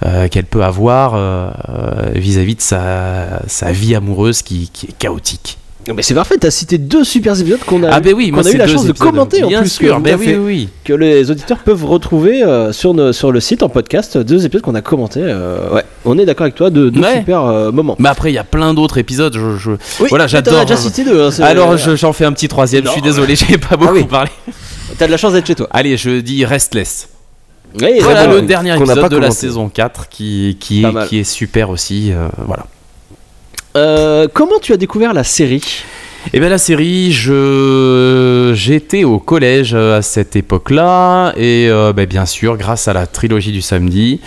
euh, qu'elle peut avoir euh, euh, vis-à-vis de sa, vie amoureuse qui est chaotique. Mais c'est parfait, t'as cité deux super épisodes qu'on a, Ah ben oui, qu'on a eu la chance de commenter en bien plus. sûr, que, ben oui, oui, que les auditeurs peuvent retrouver euh, sur, nos- sur le site en podcast deux épisodes qu'on a commentés. euh, ouais, on est d'accord avec toi, deux, deux Ouais. super euh, moments. Mais après, il y a plein d'autres épisodes. Je, je- Oui, voilà, j'adore. déjà cité deux, hein, Alors, je- j'en fais un petit troisième. Je suis désolé, j'ai pas beaucoup parlé. T'as de la chance d'être chez toi. Allez, je dis Restless. Oui, voilà bon, le dernier épisode de la saison 4 qui, est, qui est super aussi. euh, voilà. Euh, comment tu as découvert la série? Eh bien la série, je j'étais au collège euh, à cette époque-là et euh, ben, bien sûr grâce à la trilogie du samedi,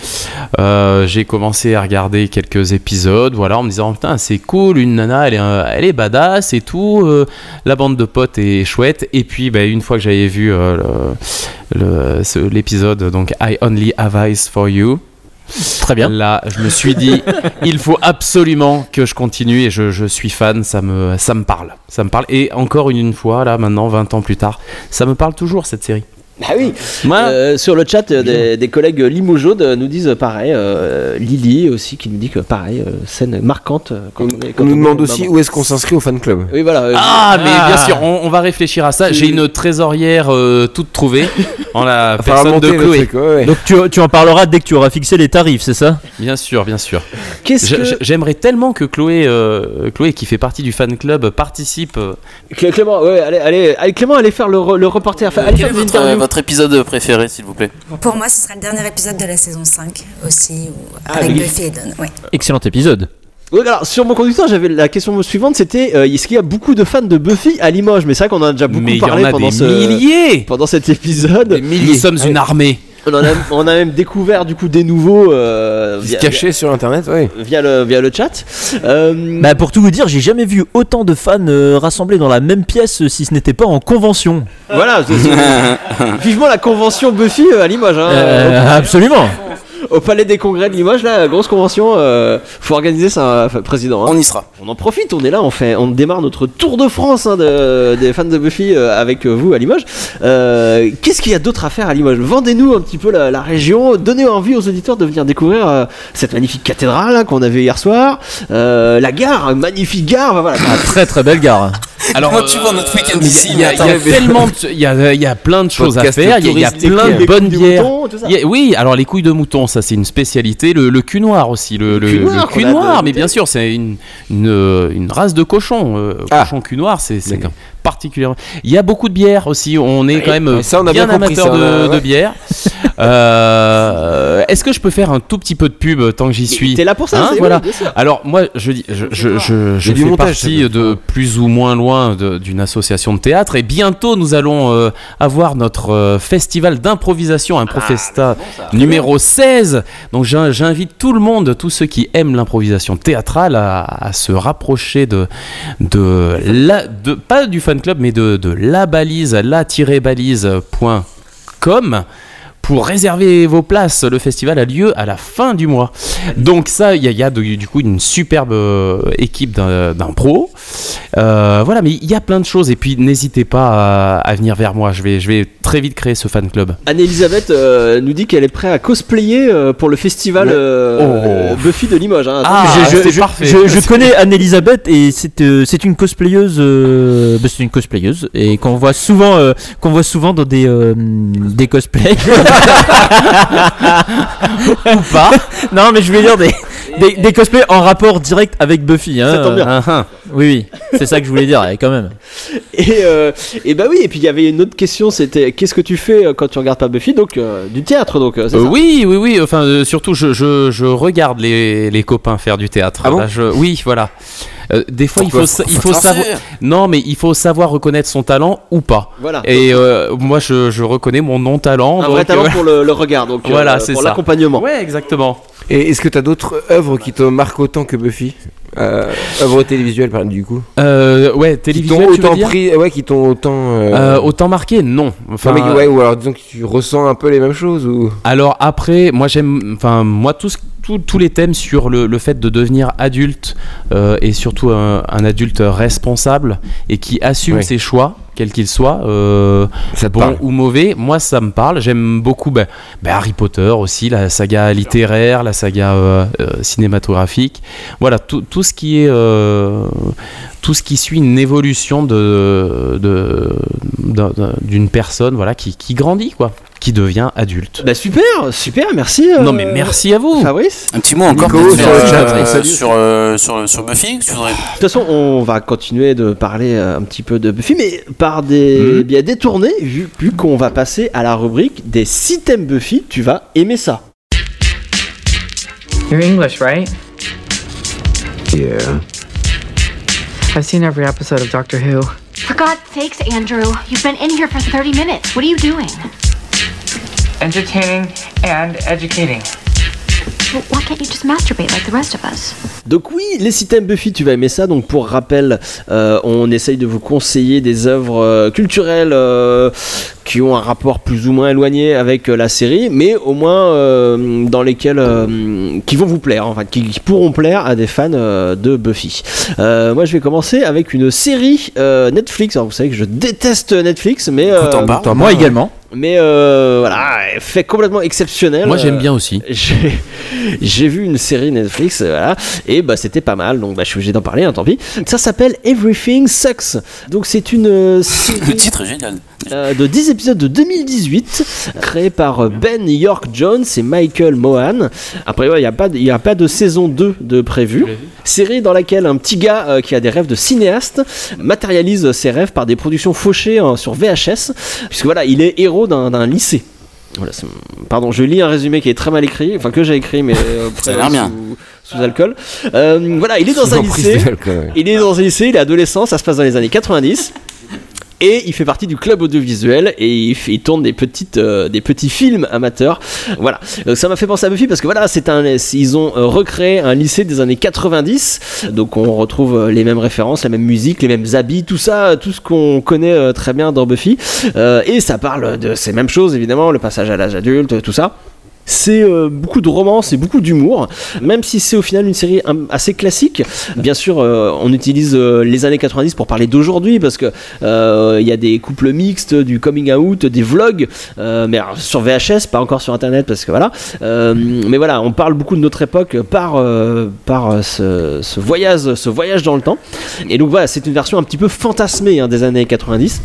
j'ai commencé à regarder quelques épisodes, voilà en me disant putain c'est cool, une nana elle est elle est badass et tout, la bande de potes est chouette et puis ben, une fois que j'avais vu l'épisode donc I Only Have Eyes for You. Très bien. Là, je me suis dit, il faut absolument que je continue et je, suis fan, ça me, parle. Ça me parle. Et encore une, une fois, là, maintenant, 20 ans plus tard, ça me parle toujours cette série. Ah oui, Euh, sur le chat, euh, des, des collègues euh, nous disent pareil. euh, Lily aussi qui nous dit que pareil, euh, scène marquante. Quand on, est, quand On nous demande maman. aussi où est-ce qu'on s'inscrit au fan club. Oui, voilà. euh, Ah, mais Ah. bien sûr, on, on va réfléchir à ça. J'ai une trésorière euh, toute trouvée en la personne de Chloé. truc, ouais, ouais. Donc tu, tu en parleras dès que tu auras fixé les tarifs, c'est ça? Bien sûr, bien sûr. Qu'est-ce J'ai- que- J'aimerais tellement que Chloé, euh, Chloé, qui fait partie du fan club, participe. Clé- Clément, ouais, allez, allez, allez, Clément, allez faire le, re- le reporter. Enfin, allez faire votre, épisode préféré, s'il vous plaît Pour moi, ce sera le dernier épisode de la saison 5 aussi, où- Ah, avec oui. Buffy et Dawn. Ouais. Excellent épisode. Alors, sur mon conducteur, j'avais la question suivante, c'était euh, est-ce qu'il y a beaucoup de fans de Buffy à Limoges? Mais c'est vrai qu'on en a déjà beaucoup Mais il y en parlé a pendant des ce milliers pendant cet épisode. Nous sommes une armée. On, en a, on a même découvert du coup des nouveaux euh, Ils se cachaient sur internet, ouais. via le via le chat. Euh, Bah pour tout vous dire, j'ai jamais vu autant de fans euh, rassemblés dans la même pièce si ce n'était pas en convention. Voilà, vivement la convention Buffy euh, à Limoges. hein. Euh, absolument. Au palais des congrès de Limoges, là, grosse convention. euh, faut organiser ça, enfin, président. hein. On y sera. On en profite, on est là, on fait, on démarre notre tour de France hein, de- des fans de Buffy euh, avec euh, vous à Limoges. Euh, Qu'est-ce qu'il y a d'autre à faire à Limoges? Vendez-nous un petit peu la, la région, donnez envie aux auditeurs de venir découvrir euh, cette magnifique cathédrale hein, qu'on a vue hier soir, euh, la gare, magnifique gare, bah, voilà. Très très belle gare. Alors, Comment tu vois notre week-end ici Il y a, y tellement de, il y a, il y a plein de choses à faire. Il y a, y plein de Les bonnes couilles de bières. mouton, oui, alors les couilles de mouton, ça c'est une spécialité. Le, le cul noir aussi. Le, le, cul noir cul mais bien sûr, c'est une, une, euh, une race de cochon. euh, Ah. Cochon cul noir, c'est particulièrement. Il y a beaucoup de bières aussi. On est quand même Ouais, ça, on a bien, bien compris, amateur ça, de, ouais. de bière. Euh, Est-ce que je peux faire un tout petit peu de pub tant que j'y suis T'es là pour ça, Hein, voilà. oui. Alors moi, je dis, je, je, je, fais montage, partie de plus ou moins loin d'une association de théâtre et bientôt nous allons euh, avoir notre euh, festival d'improvisation, Improfesta numéro 16. Donc j'in- j'invite tout le monde, tous ceux qui aiment l'improvisation théâtrale, à, se rapprocher de pas du fan club, mais de, de la balise, la-balise.com pour réserver vos places. Le festival a lieu à la fin du mois. Donc ça, il y a, il y a du, du coup une superbe euh, équipe d'un- d'impro. Euh, voilà, mais il y a plein de choses. Et puis n'hésitez pas à, à venir vers moi. Je vais, je vais très vite créer ce fan club. Anne-Elisabeth euh, nous dit qu'elle est prête à cosplayer euh, pour le festival euh, Oh. Buffy de Limoges. hein. Ah, je, je- c'est je- parfait. je- je connais Anne-Elisabeth et c'est euh, c'est une cosplayeuse. euh, bah, c'est une cosplayeuse et qu'on voit souvent euh, qu'on voit souvent dans des euh, des cosplays. Ou pas Non, mais je vais dire des, des, des cosplays en rapport direct avec Buffy. Hein, Ça tombe bien. Euh, Ah, oui, oui, c'est ça que je voulais dire, quand même. Et, euh, et bah oui, et puis il y avait une autre question, c'était qu'est-ce que tu fais euh, quand tu regardes pas Buffy Donc euh, du théâtre, donc euh, ça oui, oui, oui. Enfin, surtout, je, je, je regarde les, les copains faire du théâtre. Ah bon Là, je- oui, voilà. Euh, des fois, il faut, sa- Faut- il faut faut te lancer. savoir. Non, mais il faut savoir reconnaître son talent ou pas. Voilà. Et euh, moi, je, je reconnais mon non-talent. Un vrai donc, talent euh, pour le, le regard, donc euh, Voilà, c'est pour l'accompagnement. Ouais, exactement. Et est-ce que t'as d'autres œuvres qui te marquent autant que Buffy? Euh, Œuvres télévisuelles, par du coup Euh, ouais, Qui télévisuel, t'ont tu autant pris, ouais, qui t'ont autant. euh, Euh, autant marqué, non. enfin, mais- ouais, ou alors disons que tu ressens un peu les mêmes choses ou? Alors après, moi j'aime, enfin moi tous tous- tous les thèmes sur le, le fait de devenir adulte euh, et surtout un, un adulte responsable et qui assume ses choix, quels qu'ils soient, euh, parle. ou mauvais. Moi ça me parle. J'aime beaucoup ben, ben, Harry Potter aussi, la saga littéraire, la saga euh, euh, cinématographique. Voilà tout, tout ce qui est euh, tout ce qui suit une évolution de de- d'un- d'un- d'une personne, voilà, qui, qui grandit quoi, qui devient adulte. Bah super, super, merci. euh, Non mais merci à vous. Fabrice. Un petit mot encore Nico, sur le sur, chat, euh, salut. sur, euh, sur, sur Buffy tu voudrais De toute façon, on va continuer de parler euh, un petit peu de Buffy, mais par des Mhm. biais détournés, vu, vu qu'on va passer à la rubrique des 6 thèmes Buffy. Tu vas aimer ça. You're English, right? Yeah. I've seen every episode of Doctor Who. For God's sakes, Andrew, you've been in here for 30 minutes. What are you doing? Entertaining and educating. Why can't you just masturbate like the rest of us? Donc oui, les systèmes Buffy, tu vas aimer ça. Donc pour rappel, euh, on essaye de vous conseiller des œuvres euh, culturelles euh, qui ont un rapport plus ou moins éloigné avec euh, la série, mais au moins euh, dans lesquels euh, qui vont vous plaire, enfin qui, qui pourront plaire à des fans euh, de Buffy. Euh, moi, je vais commencer avec une série euh, Netflix. Alors vous savez que je déteste Netflix, mais euh, t'en parles. Moi également. Mais euh, voilà, fait complètement exceptionnel. Moi, j'aime bien aussi. J'ai vu une série Netflix, voilà, et bah c'était pas mal, donc bah, je suis obligé d'en parler, hein, tant pis. Ça s'appelle Everything Sucks. Donc c'est une euh, série Le titre est génial. Euh, de 10 épisodes de 2018, créée par euh, Ben York Jones et Michael Mohan. Après, il n'y a, pas de- y a pas de saison 2 de prévu. Série dans laquelle un petit gars euh, qui a des rêves de cinéaste matérialise ses rêves par des productions fauchées hein, sur VHS, puisque voilà, il est héros d'un d'un lycée. Voilà, c'est- pardon, je lis un résumé qui est très mal écrit, enfin que j'ai écrit, mais euh, Ça a l'air sous- bien. Sous alcool. Euh, voilà, il est dans Sous un lycée. ouais. Il est dans un lycée, il est adolescent, ça se passe dans les années 90. Et il fait partie du club audiovisuel et il, tourne des petites euh, des petits films amateurs. Voilà, ça m'a fait penser à Buffy parce que voilà, c'est un ils ont euh, recréé un lycée des années 90. Donc on retrouve euh, les mêmes références, la même musique, les mêmes habits, tout ça, tout ce qu'on connaît très bien dans Buffy. Et ça parle de ces mêmes choses évidemment, le passage à l'âge adulte, tout ça. C'est euh, beaucoup de romance et beaucoup d'humour, même si c'est au final une série assez classique. Bien sûr, euh, on utilise euh, les années 90 pour parler d'aujourd'hui parce que il y a des couples mixtes, du coming out, des vlogs, mais sur VHS, pas encore sur Internet parce que voilà. Mais voilà, on parle beaucoup de notre époque par par ce, ce voyage, ce voyage dans le temps. Et donc voilà, c'est une version un petit peu fantasmée hein, des années 90.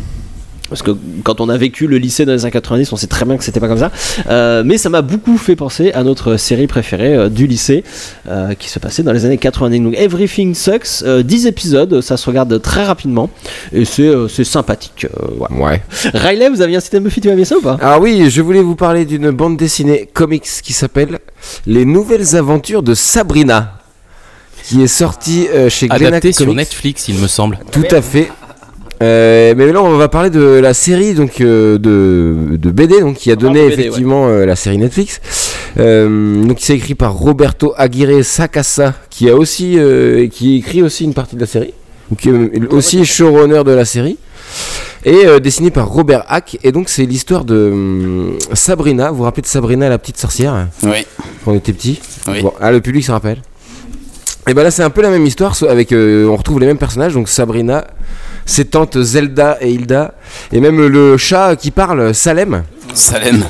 Parce que quand on a vécu le lycée dans les années 90, on sait très bien que c'était pas comme ça. Euh, mais ça m'a beaucoup fait penser à notre série préférée euh, du lycée euh, qui se passait dans les années 90. Donc Everything Sucks, euh, 10 épisodes, ça se regarde très rapidement et c'est euh, c'est sympathique. euh. Ouais. Riley, vous aviez un système Buffy, tu vas bien ça ou pas? Alors oui, je voulais vous parler d'une bande dessinée comics qui s'appelle Les Nouvelles Aventures de Sabrina, qui est sortie euh, chez Glénat Adapté sur Comics. Netflix, il me semble. Tout à fait. Euh, mais là, on va parler de la série donc euh, de, de BD, donc qui a donné de BD, effectivement euh, la série Netflix. Donc c'est écrit par Roberto Aguirre Sacasa, qui a aussi qui écrit aussi une partie de la série, donc aussi showrunner de la série. Et dessiné par Robert Hack, et donc c'est l'histoire de hum, Sabrina. Vous vous rappelez de Sabrina, la petite sorcière? Oui. Quand on était petit? Oui. Bon, ah, le public se rappelle. Et ben là, c'est un peu la même histoire, avec on retrouve les mêmes personnages, donc Sabrina, ses tantes Zelda et Hilda, et même le chat qui parle, Salem. Salem.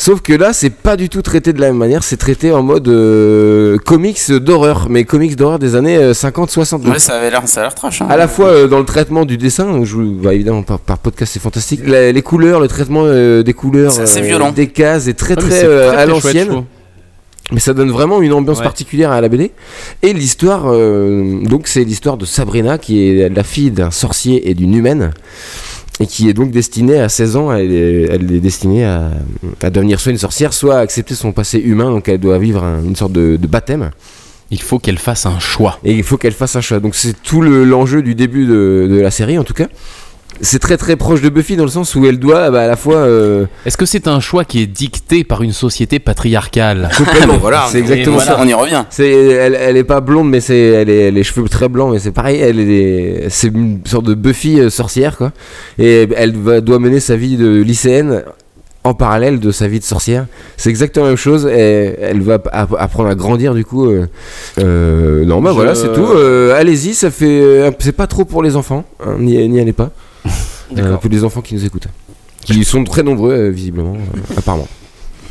Sauf que là, c'est pas du tout traité de la même manière, c'est traité en mode euh, comics d'horreur, mais comics d'horreur des années euh, 50-60. Ouais, ça avait l'air, ça a l'air trash. Hein. À la fois euh, dans le traitement du dessin, je, bah, évidemment par, par podcast c'est fantastique, La- les couleurs, le traitement euh, des couleurs, C'est assez violent. des cases est très très, euh, à très chouette, je l'ancienne. Mais ça donne vraiment une ambiance Ouais. particulière à la BD. Et l'histoire, euh, donc c'est l'histoire de Sabrina qui est la fille d'un sorcier et d'une humaine. Et qui est donc destinée à 16 ans, elle est, elle est destinée à, à devenir soit une sorcière, soit à accepter son passé humain, donc elle doit vivre un- une sorte de, de baptême. Il faut qu'elle fasse un choix. Et il faut qu'elle fasse un choix. Donc c'est tout le- l'enjeu du début de, de la série en tout cas. C'est très très proche de Buffy dans le sens où elle doit bah, à la fois... euh, Est-ce que c'est un choix qui est dicté par une société patriarcale Complètement, voilà, c'est exactement voilà, ça. on y revient. C'est, elle, elle est pas blonde, mais c'est, elle est, les cheveux très blancs, mais c'est pareil. Elle est, c'est une sorte de Buffy euh, sorcière, quoi. Et elle va, doit mener sa vie de lycéenne en parallèle de sa vie de sorcière. C'est exactement la même chose. Et elle va app- apprendre à grandir, du coup. euh, euh, non, bah Je- voilà, c'est tout. Euh, allez-y, ça fait, c'est pas trop pour les enfants. hein, n'y, n'y allez pas. Euh, pour les enfants qui nous écoutent, qui sont très nombreux, euh, visiblement, euh, apparemment.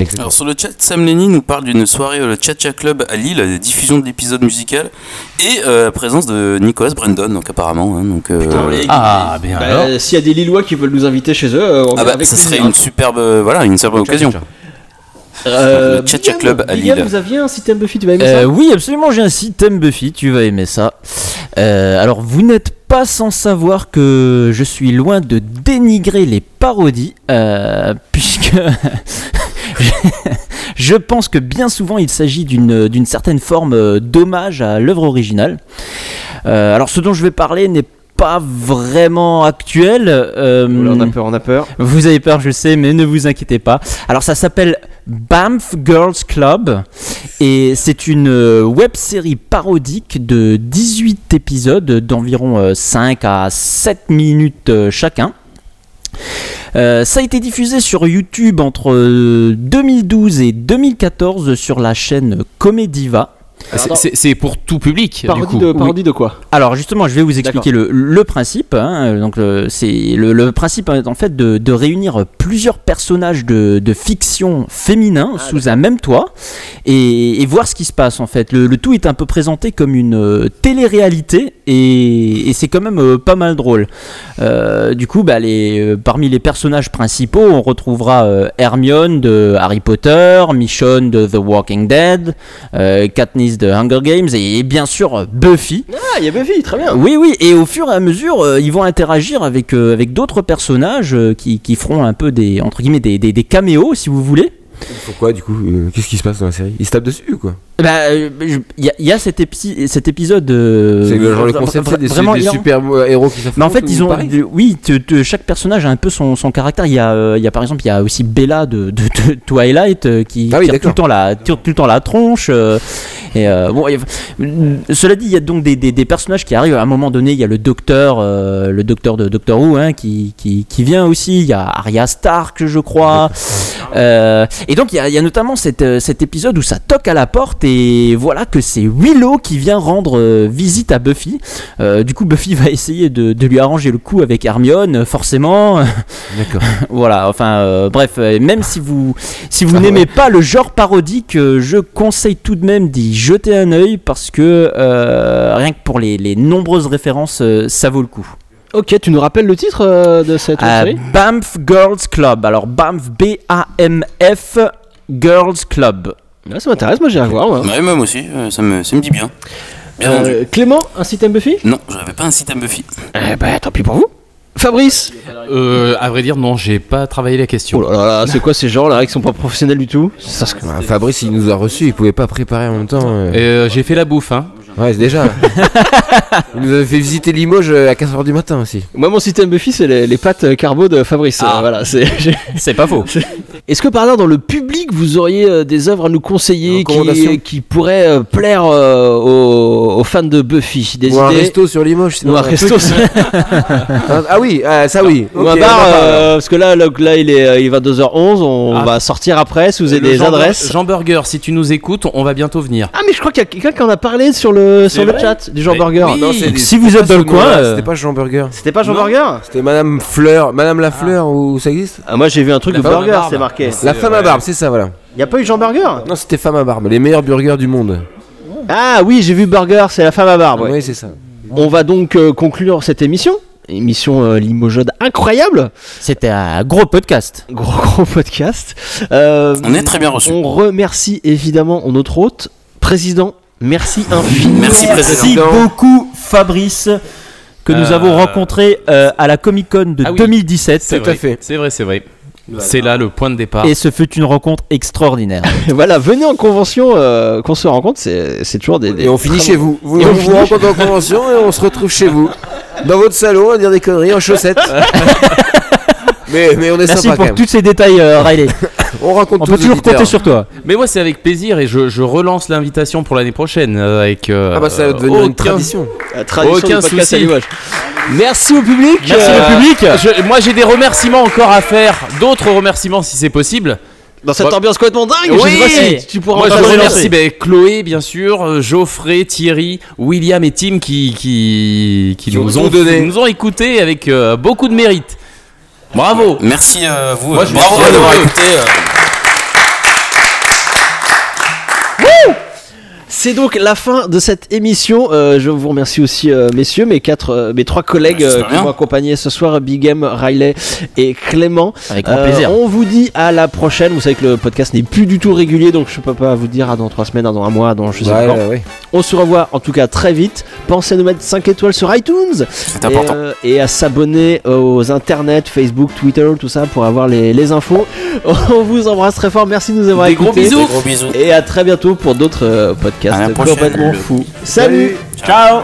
Exactement. Alors sur le chat, Sam Lenny nous parle d'une soirée au Cha-Cha Club à Lille, la diffusion de l'épisode musical et euh, la présence de Nicolas Brandon, donc apparemment. hein, donc, euh, Ah, bien Bah, alors. S'il y a des Lillois qui veulent nous inviter chez eux, euh, on ah bah, avec ça serait une superbe, euh, voilà, une superbe occasion. Euh, Le Cha-Cha Bigam, Club à Bigam, Lille. vous aviez un système Buffy, tu vas aimer Euh, ça oui, absolument, j'ai un système Buffy, tu vas aimer ça. Euh, alors, vous n'êtes pas sans savoir que je suis loin de dénigrer les parodies, euh, puisque je pense que bien souvent il s'agit d'une certaine forme euh, d'hommage à l'œuvre originale. Euh, alors ce dont je vais parler n'est pas vraiment actuel. euh, Oula, on a peur, on a peur. Vous avez peur, je sais, mais ne vous inquiétez pas. Alors ça s'appelle Banff Girls Club et c'est une euh, web série parodique de 18 épisodes d'environ euh, 5 à 7 minutes euh, chacun. Euh, ça a été diffusé sur YouTube entre euh, 2012 et 2014 sur la chaîne Comediva. C'est- pour tout public, du Parodie coup. de, parodie de quoi Alors justement, je vais vous expliquer le, le principe. hein. Donc le- c'est le, le principe est en fait de, de réunir plusieurs personnages de, de fiction féminin sous un même toit et, et voir ce qui se passe en fait. Le, le tout est un peu présenté comme une euh, télé-réalité et, et c'est quand même euh, pas mal drôle. Euh, du coup, bah, les, euh, parmi les personnages principaux, on retrouvera euh, Hermione de Harry Potter, Michonne de The Walking Dead, euh, De Hunger Games et, et bien sûr Buffy. Ah, il y a Buffy, très bien. Oui, oui, et au fur et à mesure, euh, ils vont interagir avec, euh, avec d'autres personnages euh, qui, qui feront un peu des, entre guillemets, des, des, des caméos, si vous voulez. Pourquoi du coup euh, Qu'est-ce qui se passe dans la série? Ils se tapent dessus ou quoi? Bah, euh, il y, a- il y a cet, épi- cet épisode. euh, C'est genre le concept des, vraiment des super euh, héros qui s'affrontent Mais en fait, ils ont. oui, te- te- chaque personnage a un peu son, son caractère. Il y, a, il y a par exemple, il y a aussi Bella de, de- de Twilight qui Ah oui, tire tout, d'accord. le temps la, tire tout le temps la tronche. euh, et, euh, bon, et, cela dit, il y a donc des, des- des personnages qui arrivent. À un moment donné, il y a le docteur, le docteur de Doctor Who hein, qui, qui, qui vient aussi. Il y a Arya Stark, je crois. Et donc, il y a, il y a notamment cet, euh, cet épisode où ça toque à la porte et voilà que c'est Willow qui vient rendre euh, visite à Buffy. Euh, du coup, Buffy va essayer de, de lui arranger le coup avec Hermione, forcément. D'accord. voilà, enfin, bref, même si vous, si vous n'aimez pas le genre parodique, je conseille tout de même d'y jeter un œil parce que rien que pour les, les nombreuses références, ça vaut le coup. Ok, tu nous rappelles le titre euh, de cette Euh, série? Banff Girls Club. Alors, Banff, B-A-M-F, Girls Club. Ah, Ça m'intéresse, moi j'irai voir. moi. Ouais, moi aussi, euh, ça me, ça me dit bien. Euh, Clément, un système Buffy? Non, j'avais pas un site à Buffy. Eh bah tant pis pour vous. Fabrice? Euh, à vrai dire, non, j'ai pas travaillé la question. Oh là là, c'est quoi ces gens là qui sont pas professionnels du tout? Ça, Ah, Fabrice il nous a reçus, il pouvait pas préparer en même temps. euh. Euh, j'ai fait la bouffe, hein. Ouais, c'est déjà. il nous avait fait visiter Limoges euh, à 4h du matin aussi. Moi mon système Buffy c'est les, les pâtes euh, carbo de Fabrice. Ah. euh, voilà. C'est pas faux. Est-ce que par hasard dans le public vous auriez euh, des œuvres à nous conseiller qui, qui pourraient euh, plaire euh, aux, aux fans de Buffy? Des Ou un idées resto sur Limoges. sinon, Ou un resto sur- ah, ah oui, ah, ça oui. Ou Ok, un on bar, euh, parce que là, là, là, il est euh, il va 2h11, on Ah. va sortir après si vous avez Le des Jean adresses. Jean Burger, si tu nous écoutes, on va bientôt venir. Ah mais je crois qu'il y a quelqu'un qui en a parlé sur le, sur le chat du Jean Mais Burger. oui. Non, c'est- Si c'était vous pas êtes dans le coin, euh, C'était pas Jean Burger. C'était pas Jean Non. Burger C'était Madame Fleur. Madame la Fleur, ou ça existe? Ah, Moi j'ai vu un truc de burger, c'est marqué. La femme à barbe, c'est ça, voilà. Y a pas eu Jean Burger? Non, c'était femme à barbe. Les meilleurs burgers du monde. Ah oui, j'ai vu Burger, c'est la femme à barbe. ouais. Oui, c'est ça. On va donc euh, conclure cette émission. Émission euh, Limojode incroyable. C'était un gros podcast. Gros gros podcast. Euh, On est très bien reçus. On remercie évidemment notre hôte, président. Merci infiniment. Merci, Merci président. beaucoup, Fabrice, que nous Euh, avons rencontré euh, à la Comic Con de Ah oui. 2017. C'est vrai, c'est vrai, c'est vrai. C'est là le point de départ. Et ce fut une rencontre extraordinaire. voilà, venez en convention, euh, qu'on se rencontre, c'est c'est toujours des, des Et on finit chez vous. On vous finit- rencontrez en convention et on se retrouve chez vous. Dans votre salon à dire des conneries en chaussettes. mais, mais on est Merci sympa quand pour même. tous ces détails, euh, Riley. On raconte On peut toujours auditeurs. compter sur toi. Mais moi, c'est avec plaisir et je, je relance l'invitation pour l'année prochaine euh, avec. euh, Ah bah ça va devenir une aucun- tradition. La tradition Aucun du podcast souci. Merci au public. Merci euh, le public. Je- moi, j'ai des remerciements encore à faire, d'autres remerciements si c'est possible. Dans cette Bon. ambiance complètement dingue, je Oui. sais pas si tu pourras Moi, en je passer remercie ben, Chloé, bien sûr, euh, Geoffrey, Thierry, William et Tim qui, qui, qui, ont nous, ont, donné. nous ont écoutés avec euh, beaucoup de mérite. Bravo. Merci à vous. Moi, euh, bravo suis d'avoir écouté. C'est donc la fin de cette émission. Euh, je vous remercie aussi, euh, messieurs, mes quatre, euh, mes trois collègues euh, super qui m'ont accompagné ce soir, Big M, Riley et Clément. Avec grand Euh, plaisir. On vous dit à la prochaine. Vous savez que le podcast n'est plus du tout régulier, donc je peux pas vous dire à dans trois semaines, à dans un mois, à dans je sais Ouais, pas quand. ouais, ouais. On se revoit en tout cas très vite. Pensez à nous mettre 5 étoiles sur iTunes C'est et, important. euh, et à s'abonner aux internets, Facebook, Twitter, tout ça pour avoir les, les infos. On vous embrasse très fort. Merci de nous avoir Des gros écoutés. bisous. Gros bisous. Et à très bientôt pour d'autres euh, podcasts podcast complètement fou. Salut, Salut. Ciao.